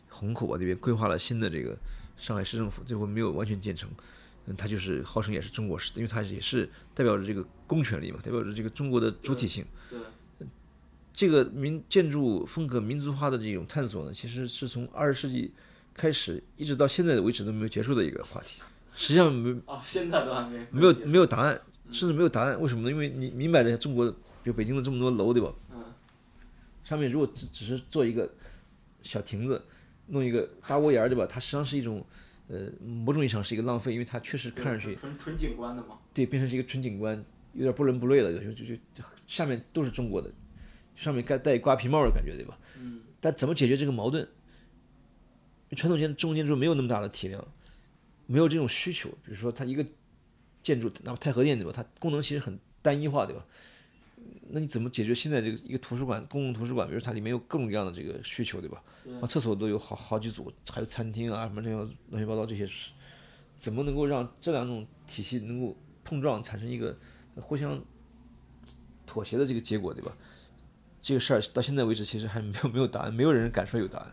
虹口啊那边规划了新的这个上海市政府，最后没有完全建成。嗯，它就是号称也是中国式的，因为它也是代表着这个公权力嘛，代表着这个中国的主体性。这个民建筑风格民族化的这种探索呢，其实是从二十世纪开始一直到现在为止都没有结束的一个话题。实际上没啊，现在都还没没有没有答案，甚至没有答案。为什么呢？因为你明摆着中国，比如北京的这么多楼，对吧？嗯。上面如果只只是做一个小亭子，弄一个大屋檐儿，对吧？它实际上是一种呃某种意义上是一个浪费，因为它确实看上去纯纯景观的嘛。对，变成是一个纯景观，有点不伦不类了，就就就下面都是中国的。上面盖带瓜皮帽的感觉，对吧？嗯。但怎么解决这个矛盾？传统建中国建筑没有那么大的体量，没有这种需求。比如说，它一个建筑，哪怕太和殿，对吧？它功能其实很单一化，对吧？那你怎么解决现在这个一个图书馆，公共图书馆，比如它里面有各种各样的这个需求，对吧？啊，厕所都有好好几组，还有餐厅啊，什么这种乱七八糟这些，怎么能够让这两种体系能够碰撞，产生一个互相妥协的这个结果，对吧？这个事儿到现在为止，其实还没有没有答案，没有人敢说有答案。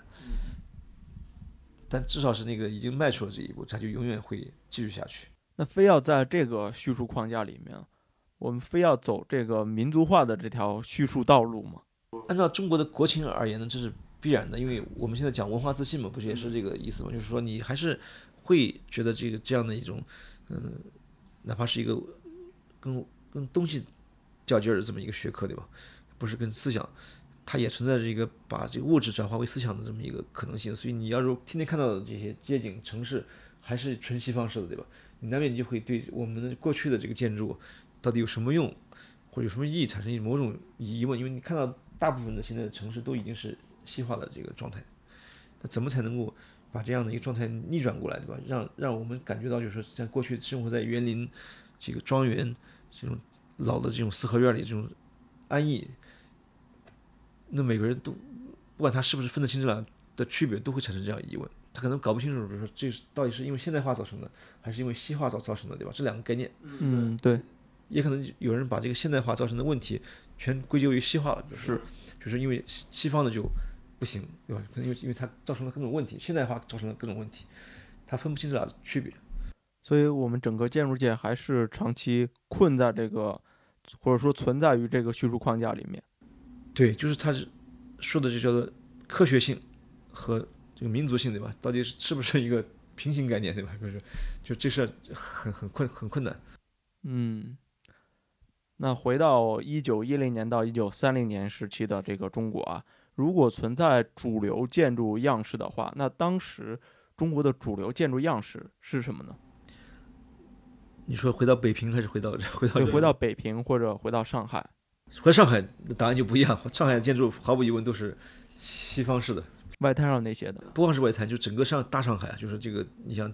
但至少是那个已经迈出了这一步，它就永远会继续下去。那非要在这个叙述框架里面，我们非要走这个民族化的这条叙述道路吗？按照中国的国情而言呢，这是必然的，因为我们现在讲文化自信嘛，不是也是这个意思嘛？就是说你还是会觉得这个这样的一种，嗯，哪怕是一个跟跟东西较劲儿的这么一个学科，对吧？不是跟思想，它也存在着一个把这个物质转化为思想的这么一个可能性。所以你要是天天看到的这些街景城市，还是纯西方式的，对吧？你难免就会对我们的过去的这个建筑到底有什么用，或者有什么意义产生某种疑问。因为你看到大部分的现在的城市都已经是西化的这个状态，那怎么才能够把这样的一个状态逆转过来，对吧？让让我们感觉到，就是说，在过去生活在园林这个庄园这种老的这种四合院里这种安逸。那每个人都，不管他是不是分得清这俩的区别，都会产生这样疑问。他可能搞不清楚，比如说这到底是因为现代化造成的，还是因为西化造造成的，对吧？这两个概念。嗯，对。也可能有人把这个现代化造成的问题全归咎于西化了，是，就是因为西方的就不行，对吧？可能因为因为它造成了各种问题，现代化造成了各种问题，它分不清这俩区别。所以我们整个建筑界还是长期困在这个，或者说存在于这个叙述框架里面。对，就是他是说的就叫做科学性和这个民族性，对吧？到底是是不是一个平行概念，对吧？就是就这事很很困很困难。嗯，那回到一九一零年到一九三零年时期的这个中国啊，如果存在主流建筑样式的话，那当时中国的主流建筑样式是什么呢？你说回到北平还是回到回到回到北平或者回到上海？回上海的答案就不一样。上海的建筑毫无疑问都是西方式的，外滩上那些的，不光是外滩，就整个上大上海啊，就是这个，你像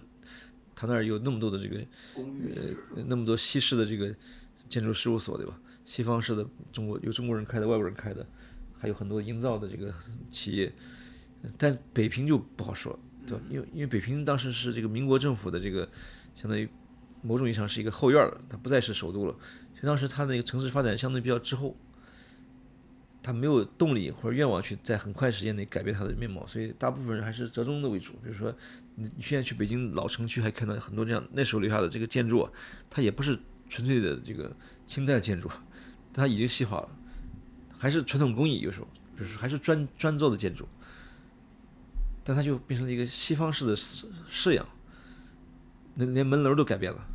他那儿有那么多的这个呃，那么多西式的这个建筑事务所，对吧？西方式的中国有中国人开的，外国人开的，还有很多营造的这个企业。但北平就不好说，对吧？因为因为北平当时是这个民国政府的这个，相当于某种意义上是一个后院了，它不再是首都了。所以当时它那个城市发展相对比较滞后，他没有动力或者愿望去在很快时间内改变它的面貌，所以大部分人还是折中的为主。比如说，你你现在去北京老城区，还看到很多这样那时候留下的这个建筑，它也不是纯粹的这个清代建筑，它已经西化了，还是传统工艺，有时候就是还是砖砖做的建筑，但它就变成了一个西方式的式式样，那连门楼都改变了。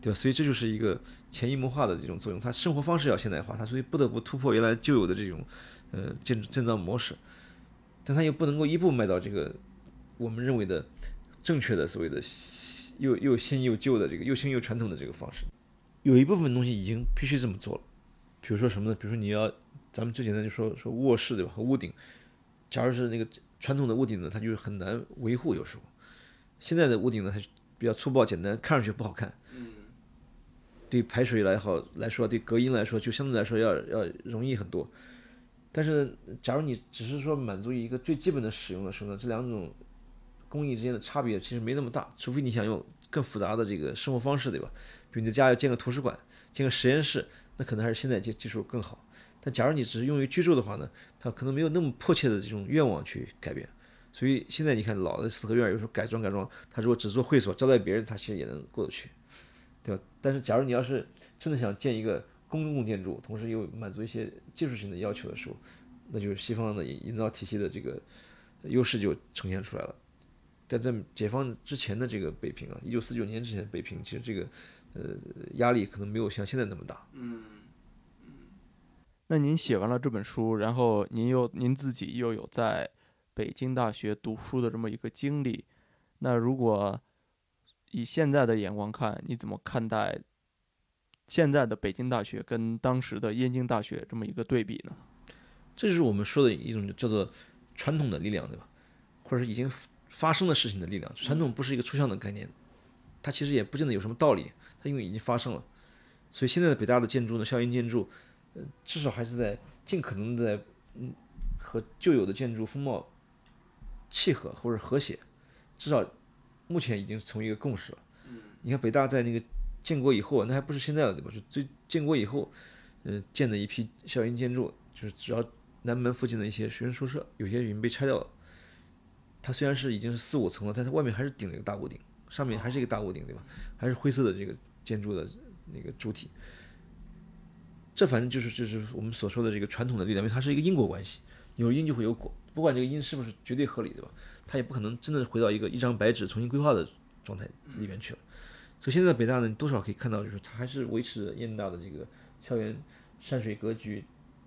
对吧？所以这就是一个潜移默化的这种作用，它生活方式要现代化，它所以不得不突破原来旧有的这种呃建建造模式，但它又不能够一步迈到这个我们认为的正确的所谓的又又新又旧的这个又新又传统的这个方式，有一部分东西已经必须这么做了，比如说什么呢？比如说你要咱们最简单就说说卧室对吧？和屋顶，假如是那个传统的屋顶呢，它就是很难维护，有时候现在的屋顶呢，它比较粗暴简单，看上去不好看。对排水来好来说，对隔音来说，就相对来说要要容易很多。但是，假如你只是说满足于一个最基本的使用的时候呢，这两种工艺之间的差别其实没那么大。除非你想用更复杂的这个生活方式，对吧？比如你在家要建个图书馆、建个实验室，那可能还是现在技技术更好。但假如你只是用于居住的话呢，它可能没有那么迫切的这种愿望去改变。所以现在你看老的四合院有时候改装改装，他如果只做会所招待别人，他其实也能过得去。对吧？但是，假如你要是真的想建一个公共建筑，同时又满足一些技术性的要求的时候，那就是西方的营造体系的这个优势就呈现出来了。但在解放之前的这个北平啊，一九四九年之前的北平，其实这个呃压力可能没有像现在那么大。嗯嗯。那您写完了这本书，然后您又您自己又有在北京大学读书的这么一个经历，那如果以现在的眼光看，你怎么看待现在的北京大学跟当时的燕京大学这么一个对比呢？这就是我们说的一种叫做传统的力量，对吧？或者是已经发生的事情的力量。传统不是一个抽象的概念，它其实也不见得有什么道理。它因为已经发生了，所以现在的北大的建筑呢，校园建筑，呃，至少还是在尽可能在嗯和旧有的建筑风貌契合或者和谐，至少。目前已经成为一个共识了。你看北大在那个建国以后，那还不是现在了，对吧？就最建国以后，嗯，建的一批校园建筑，就是只要南门附近的一些学生宿舍，有些已经被拆掉了。它虽然是已经是四五层了，但是外面还是顶了一个大屋顶，上面还是一个大屋顶，对吧？还是灰色的这个建筑的那个主体。这反正就是就是我们所说的这个传统的力量，因为它是一个因果关系，有因就会有果，不管这个因是不是绝对合理，对吧？它也不可能真的回到一个一张白纸重新规划的状态里面去了。所以现在北大呢，多少可以看到，就是它还是维持燕大的这个校园山水格局，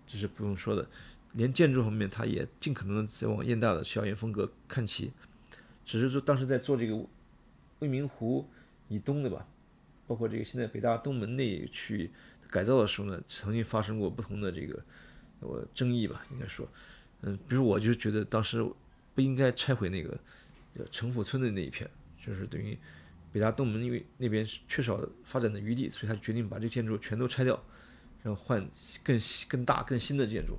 这是不用说的。连建筑方面，它也尽可能的在往燕大的校园风格看齐。只是说当时在做这个未名湖以东的吧，包括这个现在北大东门那区域改造的时候呢，曾经发生过不同的这个我争议吧，应该说，嗯，比如我就觉得当时。不应该拆毁那个叫城府村的那一片，就是等于北大东门，因为那边缺少发展的余地，所以他决定把这建筑全都拆掉，然后换更更大、更新的建筑。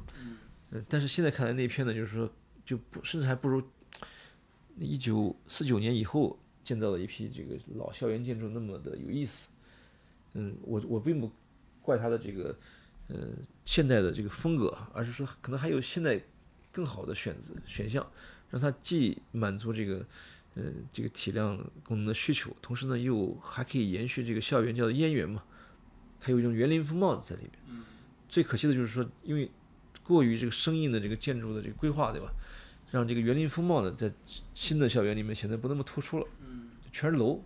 嗯，但是现在看来那片呢，就是说就不甚至还不如一九四九年以后建造了一批这个老校园建筑那么的有意思。嗯，我我并不怪他的这个呃现代的这个风格，而是说可能还有现在更好的选择选项。让它既满足这个，呃，这个体量功能的需求，同时呢，又还可以延续这个校园叫做燕园嘛，它有一种园林风貌在里面。最可惜的就是说，因为过于这个生硬的这个建筑的这个规划，对吧？让这个园林风貌呢，在新的校园里面显得不那么突出了。嗯全是楼，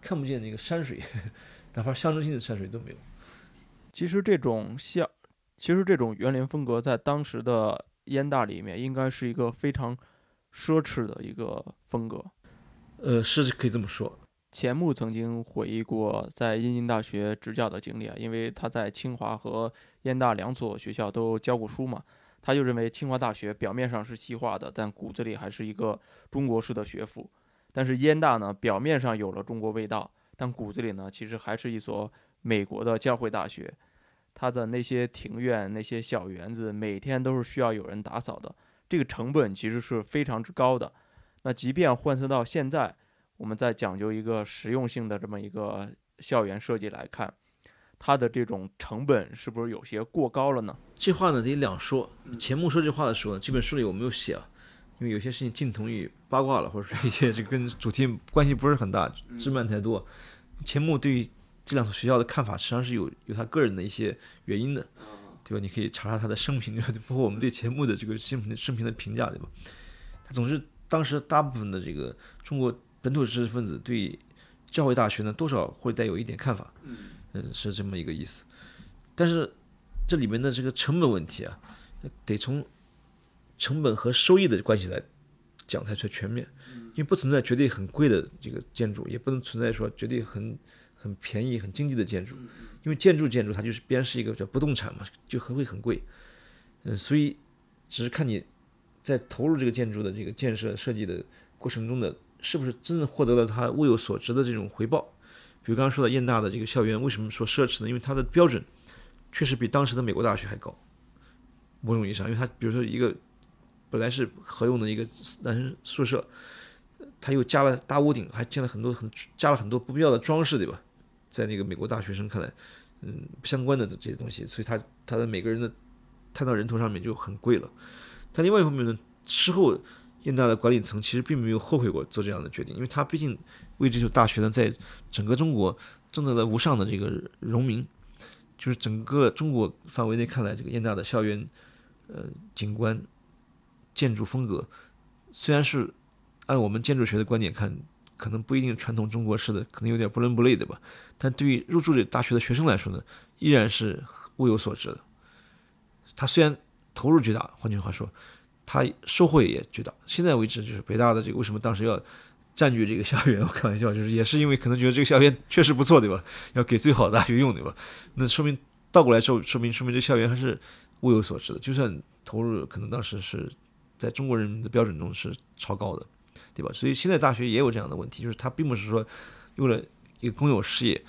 看不见那个山水，[laughs] 哪怕象征性的山水都没有。其实这种像，其实这种园林风格在当时的燕大里面，应该是一个非常。奢侈的一个风格，呃，是可以这么说。钱穆曾经回忆过在燕京大学执教的经历啊，因为他在清华和燕大两所学校都教过书嘛，他就认为清华大学表面上是西化的，但骨子里还是一个中国式的学府；但是燕大呢，表面上有了中国味道，但骨子里呢，其实还是一所美国的教会大学。他的那些庭院、那些小园子，每天都是需要有人打扫的。这个成本其实是非常之高的，那即便换算到现在，我们在讲究一个实用性的这么一个校园设计来看，它的这种成本是不是有些过高了呢？这话呢得两说。钱穆说这话的时候，这本书里我没有写啊，因为有些事情近同于八卦了，或者说一些这跟主题关系不是很大，枝蔓太多。钱穆对于这两所学校的看法，实际上是有有他个人的一些原因的。对吧？你可以查查他的生平，包括我们对钱穆的这个生平生平的评价，对吧？他总是当时大部分的这个中国本土知识分子对教会大学呢，多少会带有一点看法。嗯，是这么一个意思。但是这里面的这个成本问题啊，得从成本和收益的关系来讲才最全面，因为不存在绝对很贵的这个建筑，也不能存在说绝对很很便宜、很经济的建筑，因为建筑建筑它就是边是一个叫不动产嘛，就很会很贵。嗯，所以只是看你在投入这个建筑的这个建设设计的过程中的，是不是真正获得了它物有所值的这种回报。比如刚刚说的燕大的这个校园，为什么说奢侈呢？因为它的标准确实比当时的美国大学还高，某种意义上，因为它比如说一个本来是合用的一个男生宿舍，它又加了大屋顶，还建了很多很加了很多不必要的装饰，对吧？在那个美国大学生看来，嗯，不相关的这些东西，所以它它的每个人的摊到人头上面就很贵了。但另外一方面呢，事后燕大的管理层其实并没有后悔过做这样的决定，因为他毕竟。为这所大学呢，在整个中国挣得了无上的这个荣名，就是整个中国范围内看来，这个燕大的校园，呃，景观、建筑风格，虽然是按我们建筑学的观点看，可能不一定传统中国式的，可能有点不伦不类的吧。但对于入住这大学的学生来说呢，依然是物有所值的。他虽然投入巨大，换句话说，他收获也巨大。现在为止，就是北大的这个为什么当时要。占据这个校园，[laughs] 我开玩笑，就是也是因为可能觉得这个校园确实不错，对吧？要给最好的大学用，对吧？那说明倒过来说，说明说明这校园还是物有所值的。就算投入可能当时是在中国人民的标准中是超高的，对吧？所以现在大学也有这样的问题，就是它并不是说为了一个公有事业，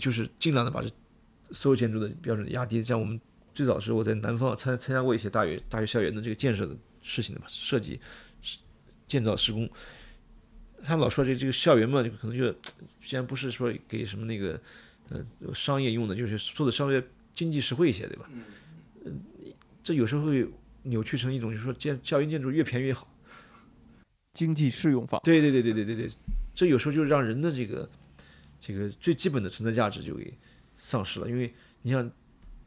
就是尽量的把这所有建筑的标准压低。像我们最早是我在南方参参加过一些大学大学校园的这个建设的事情的嘛，设计、建造、施工。他们老说这这个校园嘛，就可能就既然不是说给什么那个呃商业用的，就是做的稍微经济实惠一些，对吧？嗯，这有时候会扭曲成一种，就是说建校园建筑越便宜越好，经济适用房。对对对对对对对，这有时候就让人的这个这个最基本的存在价值就给丧失了。因为你像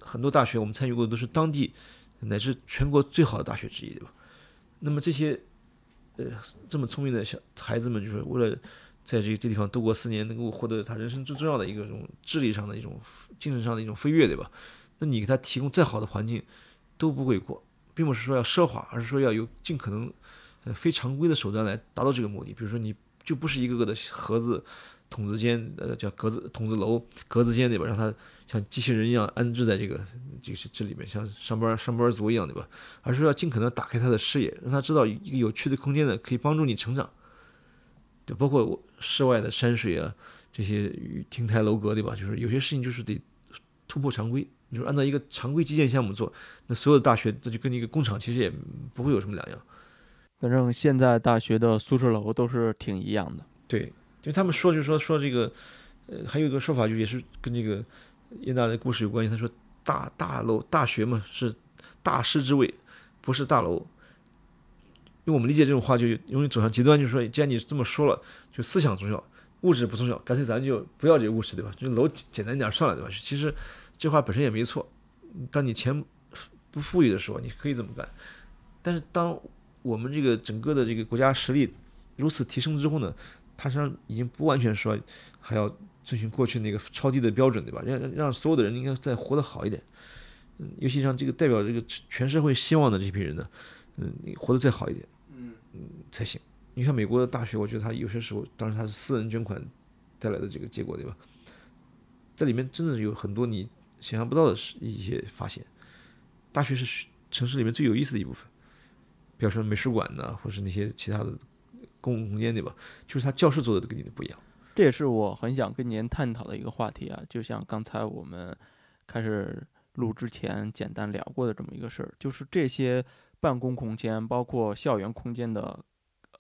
很多大学，我们参与过的都是当地乃至全国最好的大学之一，对吧？那么这些。呃，这么聪明的小孩子们，就是为了在这个这地方度过四年，能够获得他人生最重要的一个这种智力上的一种、精神上的一种飞跃，对吧？那你给他提供再好的环境都不为过，并不是说要奢华，而是说要有尽可能呃非常规的手段来达到这个目的。比如说，你就不是一个个的盒子。筒子间，呃，叫格子筒子楼，格子间对吧？让他像机器人一样安置在这个，就是这里面，像上班上班族一样对吧？而是要尽可能打开他的视野，让他知道一个有趣的空间呢，可以帮助你成长。对包括室外的山水啊，这些亭台楼阁对吧？就是有些事情就是得突破常规，你说按照一个常规基建项目做，那所有的大学那就跟一个工厂其实也不会有什么两样。反正现在大学的宿舍楼都是挺一样的。对。因为他们说，就是说说这个，呃，还有一个说法，就也是跟这个燕大的故事有关系。他说，大大楼大学嘛是大师之位，不是大楼。因为我们理解这种话，就容易走向极端，就是说，既然你这么说了，就思想重要，物质不重要，干脆咱就不要这个物质，对吧？就楼简单点算了，对吧？其实这话本身也没错。当你钱不富裕的时候，你可以这么干。但是当我们这个整个的这个国家实力如此提升之后呢？他实际上已经不完全说还要遵循过去那个超低的标准，对吧？让让所有的人应该再活得好一点，嗯，尤其像这个代表这个全社会希望的这批人呢，嗯，你活得再好一点，嗯嗯才行。你看美国的大学，我觉得他有些时候，当然他是私人捐款带来的这个结果，对吧？在里面真的有很多你想象不到的一些发现。大学是城市里面最有意思的一部分，比如说美术馆呢，或是那些其他的。公共空间对吧？就是他教室做的都跟你的不一样，这也是我很想跟您探讨的一个话题啊。就像刚才我们开始录之前简单聊过的这么一个事儿，就是这些办公空间，包括校园空间的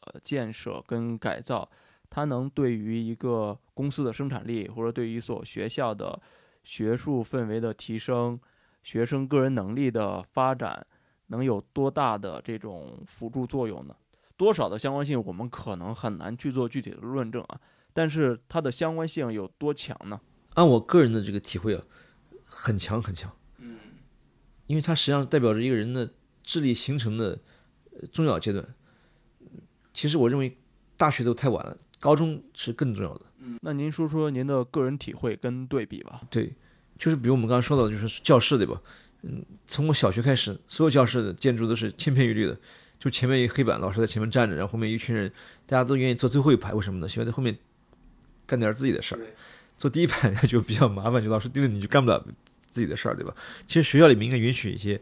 呃建设跟改造，它能对于一个公司的生产力，或者对于一所学校的学术氛围的提升、学生个人能力的发展，能有多大的这种辅助作用呢？多少的相关性，我们可能很难去做具体的论证啊。但是它的相关性有多强呢？按我个人的这个体会啊，很强很强。嗯，因为它实际上代表着一个人的智力形成的重要阶段。其实我认为大学都太晚了，高中是更重要的。嗯，那您说说您的个人体会跟对比吧。对，就是比如我们刚刚说到的，就是教室对吧？嗯，从我小学开始，所有教室的建筑都是千篇一律的，就前面一黑板，老师在前面站着，然后后面一群人，大家都愿意坐最后一排，为什么呢？喜欢在后面干点自己的事儿。做第一排 [laughs] 就比较麻烦，就老师盯着你就干不了自己的事儿，对吧？其实学校里面应该允许一些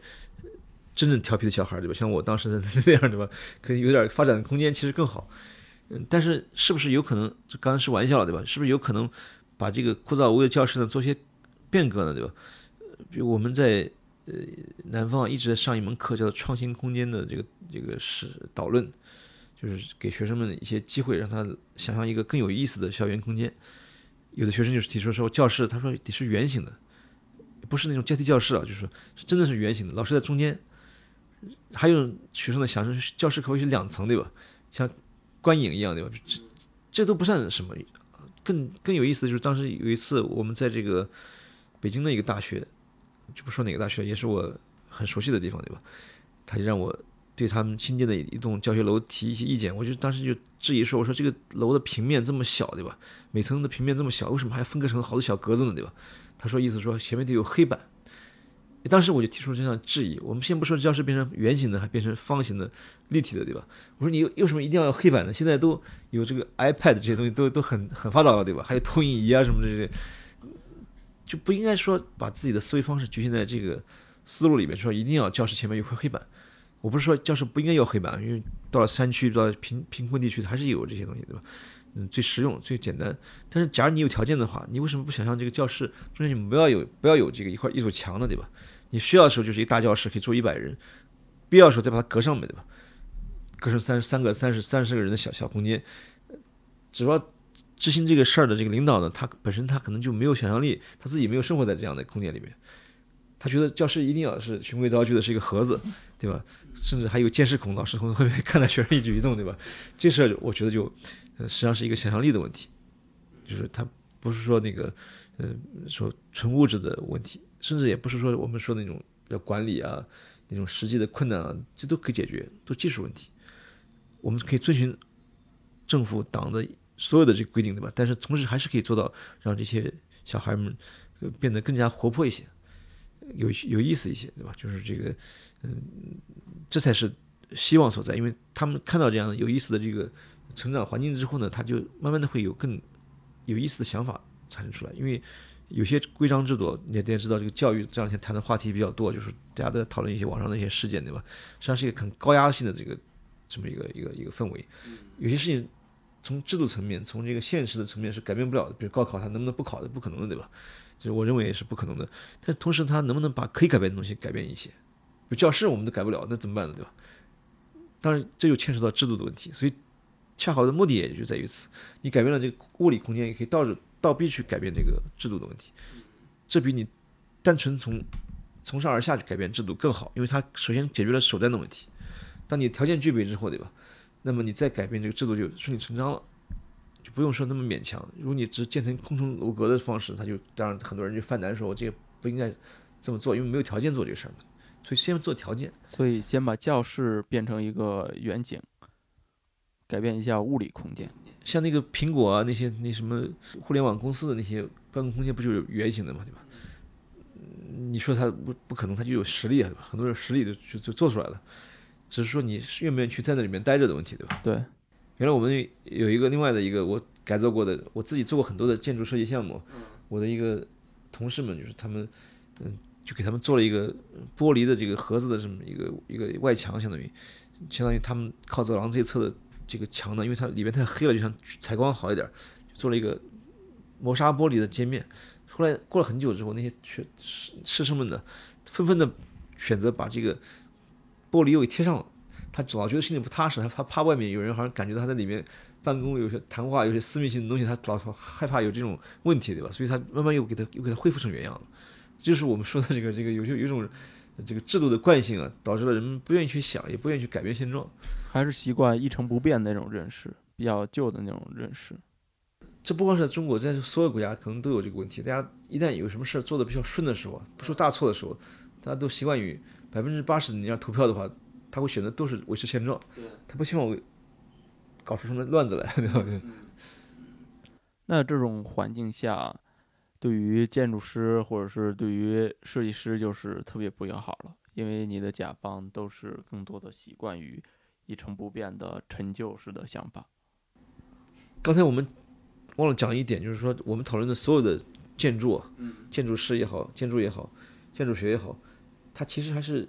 真正调皮的小孩，对吧？像我当时的 [laughs] 那样，对吧？可能有点发展的空间，其实更好。嗯，但是是不是有可能？这刚刚是玩笑了，对吧？是不是有可能把这个枯燥无味的教室呢做些变革呢，对吧？比如我们在呃南方一直在上一门课，叫做创新空间的这个这个是导论，就是给学生们一些机会，让他想象一个更有意思的校园空间。有的学生就是提出说，教室他说得是圆形的，不是那种阶梯教室啊，就是真的是圆形的，老师在中间。还有学生呢想说教室可以是两层，对吧？像观影一样，对吧？这这都不算什么。更更有意思的就是当时有一次我们在这个北京的一个大学，就不说哪个大学，也是我很熟悉的地方，对吧？他就让我对他们新建的一栋教学楼提一些意见，我就当时就质疑说，我说这个楼的平面这么小，对吧？每层的平面这么小，为什么还分割成好多小格子呢，对吧？他说意思说前面得有黑板。当时我就提出了这样质疑。我们先不说教室变成圆形的，还变成方形的、立体的，对吧？我说你为什么一定要黑板呢？现在都有这个 iPad 这些东西都都很很发达了，对吧？还有投影仪啊什么这些，就不应该说把自己的思维方式局限在这个思路里面，说一定要教室前面有块黑板。我不是说教室不应该有黑板，因为到了山区、到贫贫困地区，还是有这些东西，对吧？嗯，最实用、最简单。但是，假如你有条件的话，你为什么不想象这个教室中间你不要有不要有这个一块一堵墙呢，对吧？你需要的时候就是一个大教室，可以坐一百人；必要的时候再把它隔上面对吧？隔成三十三个、三十三十个人的小小空间。主要执行这个事儿的这个领导呢，他本身他可能就没有想象力，他自己没有生活在这样的空间里面。他觉得教室一定要是循规蹈矩的，是一个盒子，对吧？甚至还有监视孔，老师从后面看到学生一举一动，对吧？这事儿我觉得就实际上是一个想象力的问题，就是他不是说那个呃说纯物质的问题。甚至也不是说我们说那种要管理啊，那种实际的困难啊，这都可以解决，都技术问题。我们可以遵循政府党的所有的这个规定，对吧？但是同时还是可以做到让这些小孩们变得更加活泼一些，有有意思一些，对吧？就是这个，嗯，这才是希望所在。因为他们看到这样有意思的这个成长环境之后呢，他就慢慢的会有更有意思的想法产生出来，因为。有些规章制度，你也知道，这个教育这两天谈的话题比较多，就是大家都在讨论一些网上的一些事件，对吧？实际上是一个很高压性的这个这么一个一个一个氛围。有些事情从制度层面，从这个现实的层面是改变不了的，比如高考它能不能不考的，不可能的，对吧？就是我认为也是不可能的。但同时，它能不能把可以改变的东西改变一些？就教室我们都改不了，那怎么办呢？对吧？当然，这就牵扯到制度的问题。所以，恰好的目的也就在于此。你改变了这个物理空间，也可以倒着。倒逼去改变这个制度的问题，这比你单纯从从上而下去改变制度更好，因为它首先解决了手段的问题。当你条件具备之后，对吧？那么你再改变这个制度就顺理成章了，就不用说那么勉强。如果你只建成空中楼阁的方式，他就当然很多人就犯难说，我这个不应该这么做，因为没有条件做这个事儿嘛。所以先做条件，所以先把教室变成一个远景，改变一下物理空间。像那个苹果啊，那些那什么互联网公司的那些办公空间，不就是圆形的嘛，对吧？你说他不不可能，他就有实力啊，很多人实力就就就做出来了，只是说你愿不愿意去在那里面待着的问题，对吧？对。原来我们有一个另外的一个我改造过的，我自己做过很多的建筑设计项目。我的一个同事们就是他们，嗯，就给他们做了一个玻璃的这个盒子的这么一个一个外墙，相当于相当于他们靠走廊这一侧的。这个墙呢，因为它里面太黑了，就想采光好一点，做了一个磨砂玻璃的界面。后来过了很久之后，那些学师师生们呢，纷纷的选择把这个玻璃又给贴上了。他老觉得心里不踏实，他他怕外面有人好像感觉到他在里面办公，有些谈话，有些私密性的东西，他老害怕有这种问题，对吧？所以他慢慢又给他又给他恢复成原样了。就是我们说的这个 [laughs] 这个有些有一种这个制度的惯性啊，导致了人们不愿意去想，也不愿意去改变现状。还是习惯一成不变那种认识，比较旧的那种认识。这不光是在中国，在所有国家可能都有这个问题。大家一旦有什么事做的比较顺的时候，不出大错的时候，大家都习惯于百分之八十你要投票的话，他会选择都是维持现状。他不希望搞出什么乱子来，对吧？[laughs] 那这种环境下，对于建筑师或者是对于设计师就是特别不友好了，因为你的甲方都是更多的习惯于一成不变的陈旧式的想法。刚才我们忘了讲一点，就是说我们讨论的所有的建筑，嗯，建筑师也好，建筑也好，建筑学也好，它其实还是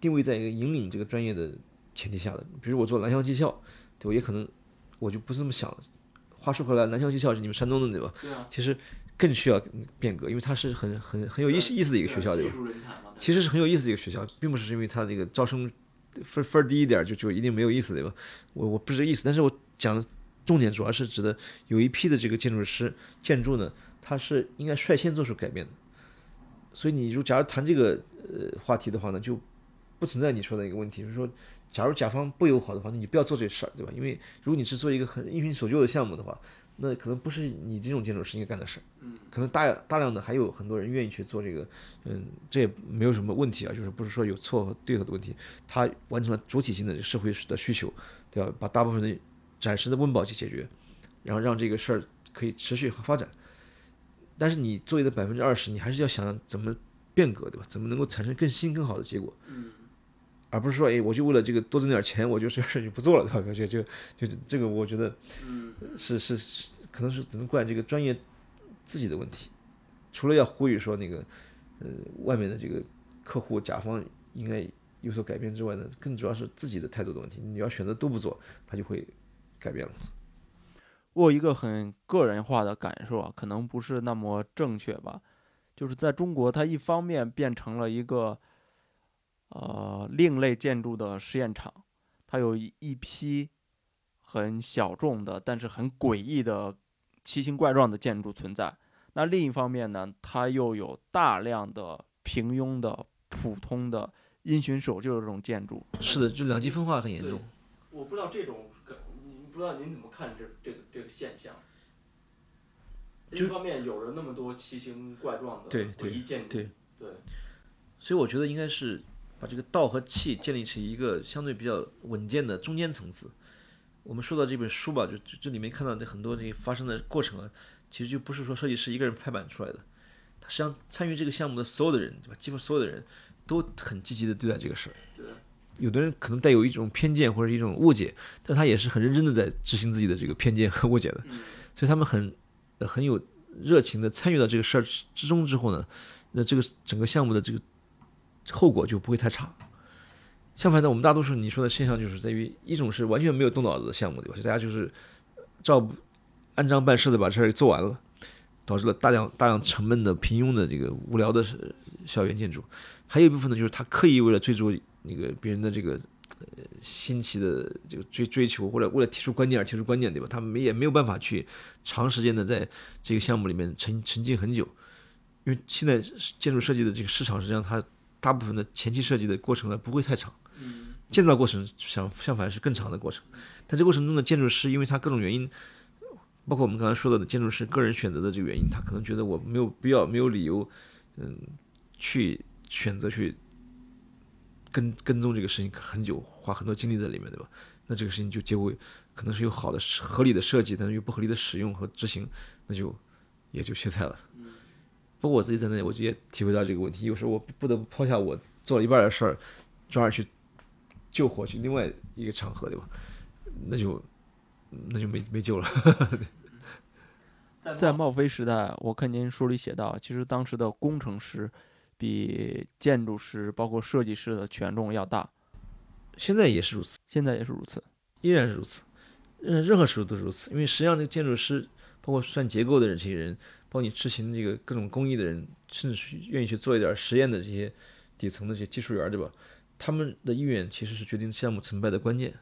定位在一个引领这个专业的前提下的。比如我做蓝翔技校，对我？也可能我就不是这么想的。话说回来，蓝翔技校是你们山东的对吧？对啊。其实更需要变革，因为它是很很很有意思意思的一个学校，对吧？其实是很有意思的一个学校，并不是因为它这个招生分分低一点就就一定没有意思，对吧？我我不是这个意思，但是我讲的。重点主要是指的有一批的这个建筑师建筑呢，它是应该率先做出改变的。所以你如假如谈这个呃话题的话呢，就不存在你说的一个问题，就是说，假如甲方不友好的话，那你不要做这事儿，对吧？因为如果你是做一个很因循守旧的项目的话，那可能不是你这种建筑师应该干的事儿。嗯。可能大大量的还有很多人愿意去做这个，嗯，这也没有什么问题啊，就是不是说有错和对和的问题，他完成了主体性的社会的需求，对吧？把大部分的。暂时的温饱去解决，然后让这个事儿可以持续和发展。但是你作业的百分之二十，你还是要想怎么变革，对吧？怎么能够产生更新更好的结果？嗯，而不是说，哎，我就为了这个多挣点钱，我就这事就不做了，对吧？就就就这个，我觉得，是是是，可能是只能怪这个专业自己的问题。除了要呼吁说那个，呃，外面的这个客户甲方应该有所改变之外呢，更主要是自己的态度的问题。你要选择都不做，他就会。改变了。我有一个很个人化的感受啊，可能不是那么正确吧。就是在中国，它一方面变成了一个呃另类建筑的实验场，它有一批很小众的，但是很诡异的奇形怪状的建筑存在。那另一方面呢，它又有大量的平庸的、普通的、因循守旧的这种建筑。是的，就两极分化很严重。我不知道这种。不知道您怎么看这这个这个现象？一方面有了那么多奇形怪状的诡异建筑，对对，所以我觉得应该是把这个道和气建立起一个相对比较稳健的中间层次。我们说到这本书吧，就这里面看到的很多这发生的过程啊，其实就不是说设计师一个人拍板出来的，他实际上参与这个项目的所有的人，对吧？几乎所有的人都很积极的对待这个事儿。对。有的人可能带有一种偏见或者一种误解，但他也是很认真的在执行自己的这个偏见和误解的，所以他们很很有热情的参与到这个事儿之中之后呢，那这个整个项目的这个后果就不会太差。相反呢，我们大多数你说的现象就是在于一种是完全没有动脑子的项目，对吧？就大家就是照按章办事的把事儿做完了，导致了大量大量沉闷的、平庸的这个无聊的校园建筑。还有一部分呢，就是他刻意为了追逐。那个别人的这个呃新奇的这个追追求，或者为了提出观点而提出观点，对吧？他们也没有办法去长时间的在这个项目里面沉沉浸很久，因为现在建筑设计的这个市场实际上它大部分的前期设计的过程呢不会太长，建造过程相相反是更长的过程。但这过程中的建筑师因为他各种原因，包括我们刚才说到的建筑师个人选择的这个原因，他可能觉得我没有必要、没有理由，嗯，去选择去。跟跟踪这个事情很久，花很多精力在里面，对吧？那这个事情就结果可能是有好的、合理的设计，但是又不合理的使用和执行，那就也就歇菜了。不过我自己在那里，我就也体会到这个问题。有时候我不得不抛下我做了一半的事儿，转而去救火去另外一个场合，对吧？那就那就没没救了。[laughs] 在冒飞时代，我看您书里写到，其实当时的工程师。比建筑师包括设计师的权重要大，现在也是如此，现在也是如此，依然是如此，任任何时候都是如此。因为实际上，这个建筑师，包括算结构的这些人，包括你执行这个各种工艺的人，甚至是愿意去做一点实验的这些底层的这些技术员，对吧？他们的意愿其实是决定项目成败的关键。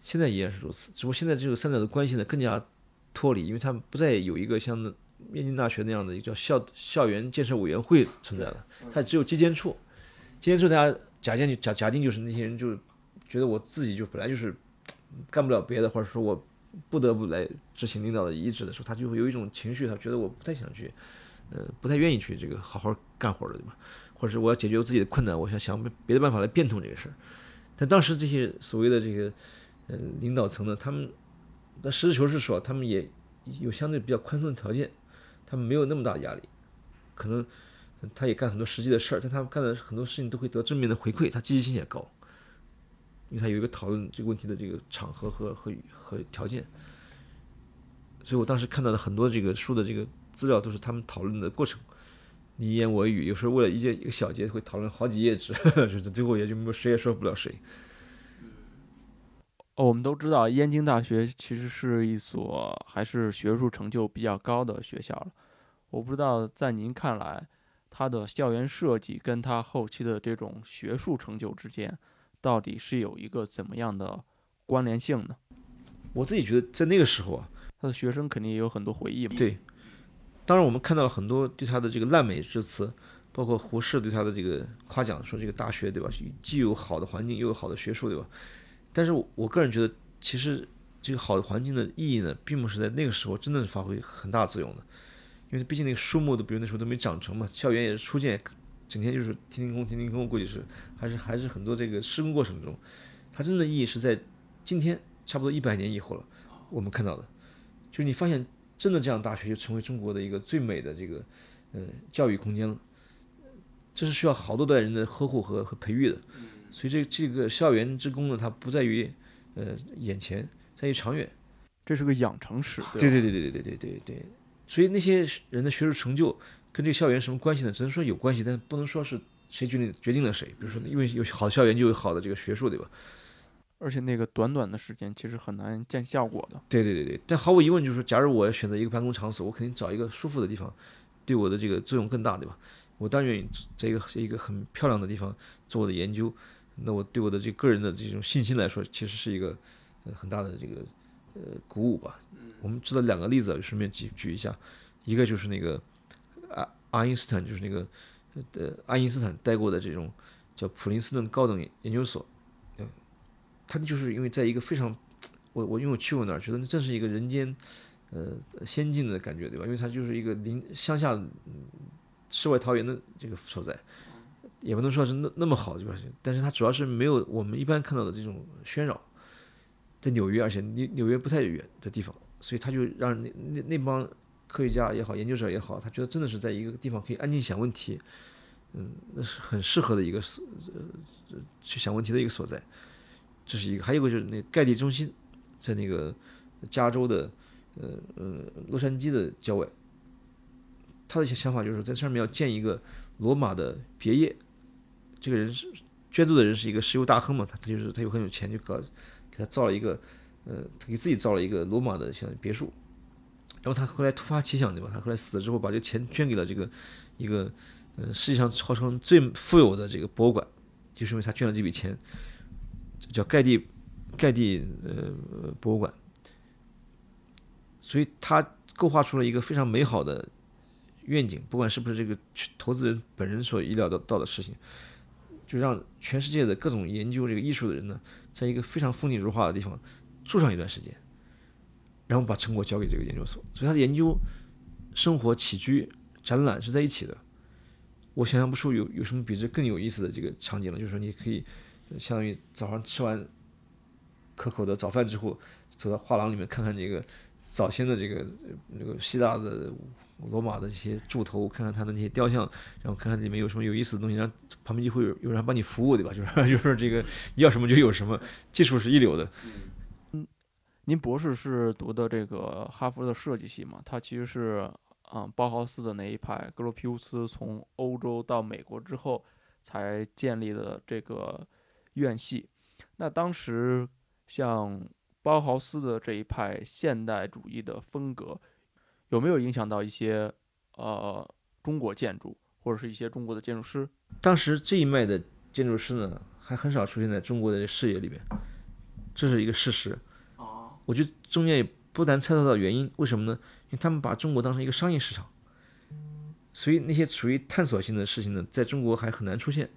现在依然是如此，只不过现在这个三者的关系呢更加脱离，因为他们不再有一个像。面筋大学那样的一个叫校校园建设委员会存在了，它只有基建处，基建处大家假定假假定就是那些人就觉得我自己就本来就是 [tsk] 干不了别的，或者说我不得不来执行领导的意志的时候，他就会有一种情绪，他觉得我不太想去，呃，不太愿意去这个好好干活了，对吧？或者是我要解决我自己的困难，我想想别的办法来变通这个事儿。但当时这些所谓的这个呃领导层呢，他们那实事求是说，他们也有相对比较宽松的条件，他们没有那么大压力，可能他也干很多实际的事儿，但他们干的很多事情都会得正面的回馈，他积极性也高，因为他有一个讨论这个问题的这个场合和和和条件。所以我当时看到的很多这个书的这个资料，都是他们讨论的过程，你一言我一语，有时候为了一件一个小节会讨论好几页纸，就 [laughs] 是最后也就没有谁也说服不了谁。哦，我们都知道燕京大学其实是一所还是学术成就比较高的学校了。我不知道在您看来，他的校园设计跟他后期的这种学术成就之间，到底是有一个怎么样的关联性呢？我自己觉得在那个时候啊，他的学生肯定也有很多回忆嘛。对，当然我们看到了很多对他的这个烂美之词，包括胡适对他的这个夸奖，说这个大学对吧，既有好的环境，又有好的学术对吧？但是我个人觉得，其实这个好的环境的意义呢，并不是在那个时候真的是发挥很大作用的，因为毕竟那个树木都比如那时候都没长成嘛，校园也是初建，整天就是天天空天天空，估计是还是还是很多这个施工过程中，它真正的意义是在今天差不多一百年以后了，我们看到的，就是你发现真的这样大学就成为中国的一个最美的这个呃教育空间了，这是需要好多代人的呵护和和培育的。所以这这个校园之功呢，它不在于，呃眼前，在于长远，这是个养成史。对对对对对对对对对。所以那些人的学术成就跟这个校园什么关系呢？只能说有关系，但不能说是谁决定决定了谁。比如说，因为有好的校园就有好的这个学术，对吧？而且那个短短的时间其实很难见效果的。对对对对。但毫无疑问，就是说，假如我要选择一个办公场所，我肯定找一个舒服的地方，对我的这个作用更大，对吧？我当然愿意在一个一个很漂亮的地方做我的研究。那我对我的这个人的这种信心来说，其实是一个很大的这个呃鼓舞吧。我们知道两个例子，顺便举举一下，一个就是那个爱爱因斯坦，就是那个呃爱因斯坦待过的这种叫普林斯顿高等研究所，嗯，他就是因为在一个非常我我因为我去过那儿，觉得那真是一个人间呃仙境的感觉，对吧？因为它就是一个林乡下世外桃源的这个所在。也不能说是那那么好，对吧？但是它主要是没有我们一般看到的这种喧扰，在纽约，而且纽纽约不太远的地方，所以他就让那那那帮科学家也好，研究者也好，他觉得真的是在一个地方可以安静想问题，嗯，那是很适合的一个呃去想问题的一个所在。这是一个，还有一个就是那盖蒂中心，在那个加州的呃呃洛杉矶的郊外，他的一些想法就是在上面要建一个罗马的别业。这个人是捐助的人，是一个石油大亨嘛？他他就是他有很有钱，就搞给他造了一个，呃，他给自己造了一个罗马的像别墅。然后他后来突发奇想，对吧？他后来死了之后，把这个钱捐给了这个一个，呃，世界上号称最富有的这个博物馆，就是因为他捐了这笔钱，叫盖蒂盖蒂呃博物馆。所以他构画出了一个非常美好的愿景，不管是不是这个投资人本人所意料到到的事情。就让全世界的各种研究这个艺术的人呢，在一个非常风景如画的地方住上一段时间，然后把成果交给这个研究所。所以他的研究、生活起居、展览是在一起的。我想象不出有有什么比这更有意思的这个场景了。就是说，你可以相当于早上吃完可口的早饭之后，走到画廊里面看看这个早先的这个那个希腊的。罗马的这些柱头，看看他的那些雕像，然后看看里面有什么有意思的东西，然后旁边就会有有人帮你服务，对吧？[laughs] 就是就是这个你要什么就有什么，技术是一流的。嗯，您博士是读的这个哈佛的设计系嘛？它其实是啊包豪斯的那一派，格罗皮乌斯从欧洲到美国之后才建立的这个院系。那当时像包豪斯的这一派现代主义的风格。有没有影响到一些呃中国建筑或者是一些中国的建筑师？当时这一脉的建筑师呢，还很少出现在中国的视野里边，这是一个事实。哦，我觉得中间也不难猜测到原因，为什么呢？因为他们把中国当成一个商业市场，所以那些属于探索性的事情呢，在中国还很难出现，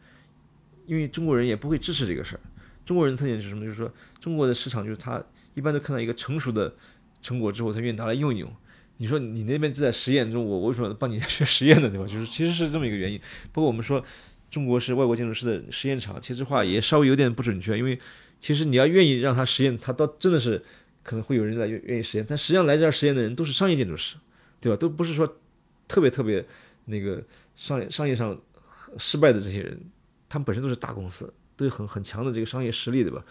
因为中国人也不会支持这个事儿。中国人特点是什么？就是说中国的市场就是他一般都看到一个成熟的成果之后，他愿意拿来用一用。你说你那边就在实验中，我为什么帮你 [laughs] 学实验呢？对吧？就是其实是这么一个原因。不过我们说中国是外国建筑师的实验场，其实话也稍微有点不准确，因为其实你要愿意让他实验，他倒真的是可能会有人来愿愿意实验，但实际上来这儿实验的人都是商业建筑师，对吧？都不是说特别特别那个商业商业上失败的这些人，他们本身都是大公司，都有很很强的这个商业实力，对吧？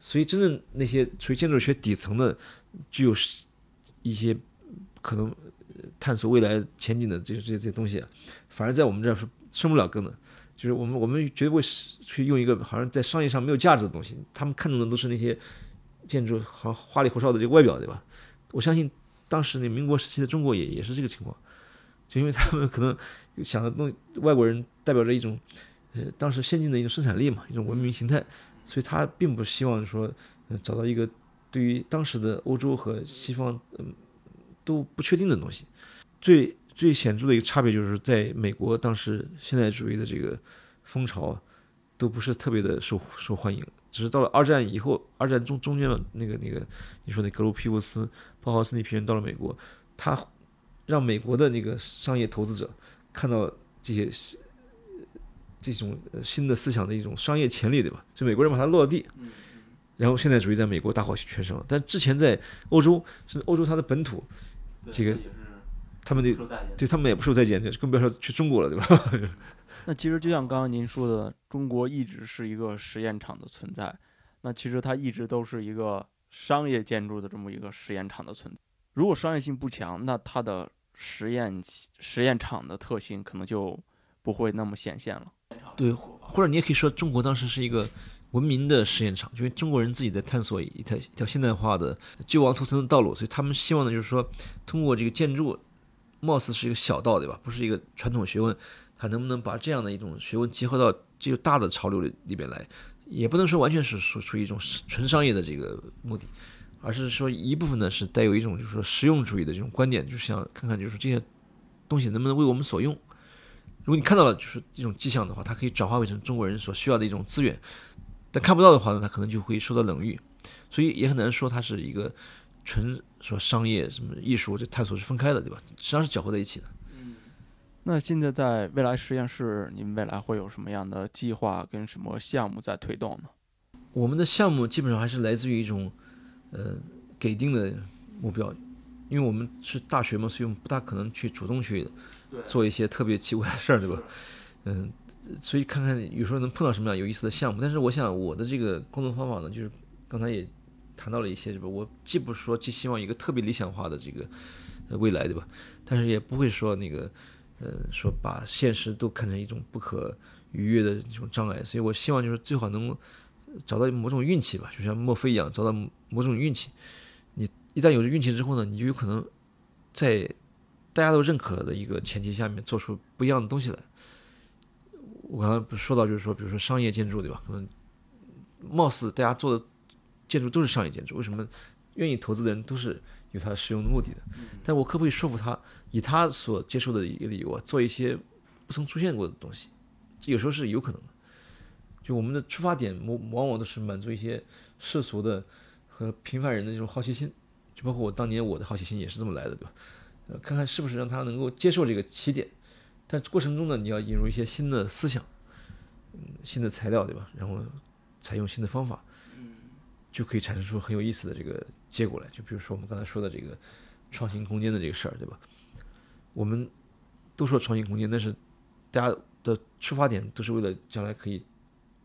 所以真正那些属于建筑学底层的，具有一些可能探索未来前景的这些这些这些东西，反而在我们这儿是生不了根的。就是我们我们绝对会去用一个好像在商业上没有价值的东西，他们看中的都是那些建筑好花里胡哨的这个外表，对吧？我相信当时那民国时期的中国也也是这个情况，就因为他们可能想的东外国人代表着一种呃当时先进的一种生产力嘛，一种文明形态，所以他并不希望说找到一个对于当时的欧洲和西方嗯都不确定的东西，最。最显著的一个差别就是在美国，当时现代主义的这个风潮都不是特别的受受欢迎。只是到了二战以后，二战中中间的那个那个，你说那格鲁皮乌斯、包豪斯那批人到了美国，他让美国的那个商业投资者看到这些这种新的思想的一种商业潜力，对吧？就美国人把它落地，然后现代主义在美国大获全胜。但之前在欧洲，是欧洲它的本土这个。他们的对他们也不受待见，更不要说去中国了，对吧？[laughs] 那其实就像刚刚您说的，中国一直是一个实验场的存在。那其实它一直都是一个商业建筑的这么一个实验场的存在。如果商业性不强，那它的实验实验场的特性可能就不会那么显现了。对，或者你也可以说，中国当时是一个文明的实验场，因为中国人自己在探索一条一条现代化的救亡图存的道路，所以他们希望的就是说，通过这个建筑。貌似是一个小道，对吧？不是一个传统学问，它能不能把这样的一种学问结合到这个大的潮流里里边来？也不能说完全是属属于一种纯商业的这个目的，而是说一部分呢是带有一种就是说实用主义的这种观点，就是想看看就是这些东西能不能为我们所用。如果你看到了就是这种迹象的话，它可以转化为成中国人所需要的一种资源；但看不到的话呢，他可能就会受到冷遇，所以也很难说它是一个。纯说商业什么艺术这探索是分开的，对吧？实际上是搅和在一起的。嗯，那现在在未来实验室，你们未来会有什么样的计划跟什么项目在推动呢？我们的项目基本上还是来自于一种，呃，给定的目标，因为我们是大学嘛，所以我们不大可能去主动去做一些特别奇怪的事儿，对吧？嗯，所以看看有时候能碰到什么样有意思的项目。但是我想我的这个工作方法呢，就是刚才也。谈到了一些，是吧？我既不是说既希望一个特别理想化的这个未来，对吧？但是也不会说那个，呃，说把现实都看成一种不可逾越的这种障碍。所以我希望就是最好能找到某种运气吧，就像墨菲一样，找到某种运气。你一旦有了运气之后呢，你就有可能在大家都认可的一个前提下面做出不一样的东西来。我刚才不说到，就是说，比如说商业建筑，对吧？可能貌似大家做的。建筑都是商业建筑，为什么愿意投资的人都是有他使用的目的的？但我可不可以说服他，以他所接受的一个理由啊，做一些不曾出现过的东西？这有时候是有可能的。就我们的出发点往往往都是满足一些世俗的和平凡人的这种好奇心，就包括我当年我的好奇心也是这么来的，对吧？呃，看看是不是让他能够接受这个起点，但过程中呢，你要引入一些新的思想，嗯，新的材料，对吧？然后采用新的方法。就可以产生出很有意思的这个结果来，就比如说我们刚才说的这个创新空间的这个事儿，对吧？我们都说创新空间，但是大家的出发点都是为了将来可以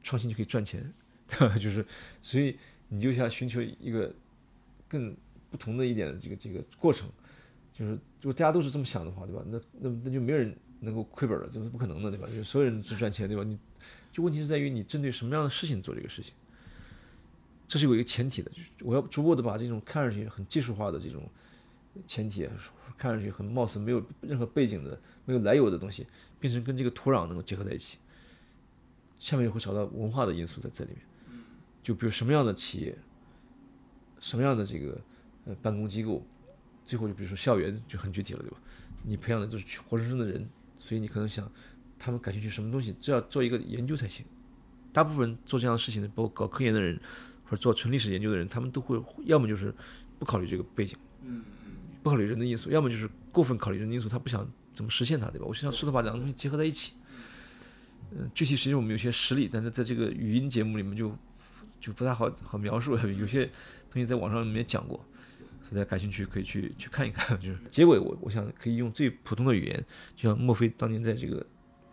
创新就可以赚钱，[laughs] 对吧？就是所以你就想寻求一个更不同的一点的这个这个过程，就是如果大家都是这么想的话，对吧？那那那就没有人能够亏本了，这是不可能的，对吧？就所有人都赚钱，对吧？你就问题是在于你针对什么样的事情做这个事情。这是有一个前提的，就是我要逐步的把这种看上去很技术化的这种前提，看上去很貌似没有任何背景的、没有来由的东西，变成跟这个土壤能够结合在一起。下面就会找到文化的因素在这里面。就比如什么样的企业，什么样的这个呃办公机构，最后就比如说校园就很具体了，对吧？你培养的就是活生生的人，所以你可能想他们感兴趣什么东西，这要做一个研究才行。大部分做这样的事情的，包括搞科研的人。或者做纯历史研究的人，他们都会要么就是不考虑这个背景，嗯不考虑人的因素，要么就是过分考虑人的因素，他不想怎么实现它，对吧？我希望试图把两个东西结合在一起。嗯，具体实际我们有些实例，但是在这个语音节目里面就就不太好好描述，有些东西在网上里面讲过。大家感兴趣可以去 [laughs] 去看一看。[laughs] 就是结尾，我我想可以用最普通的语言，就像墨菲当年在这个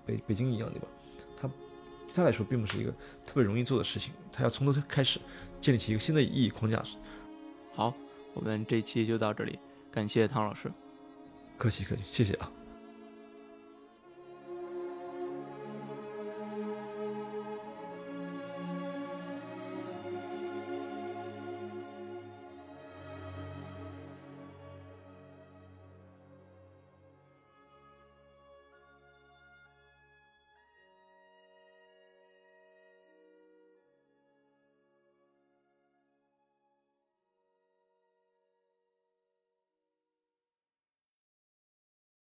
北北京一样，对吧？他对他来说并不是一个特别容易做的事情，他要从头开始建立起一个新的意义框架。好，我们这期就到这里，感谢唐老师。客气客气，谢谢啊。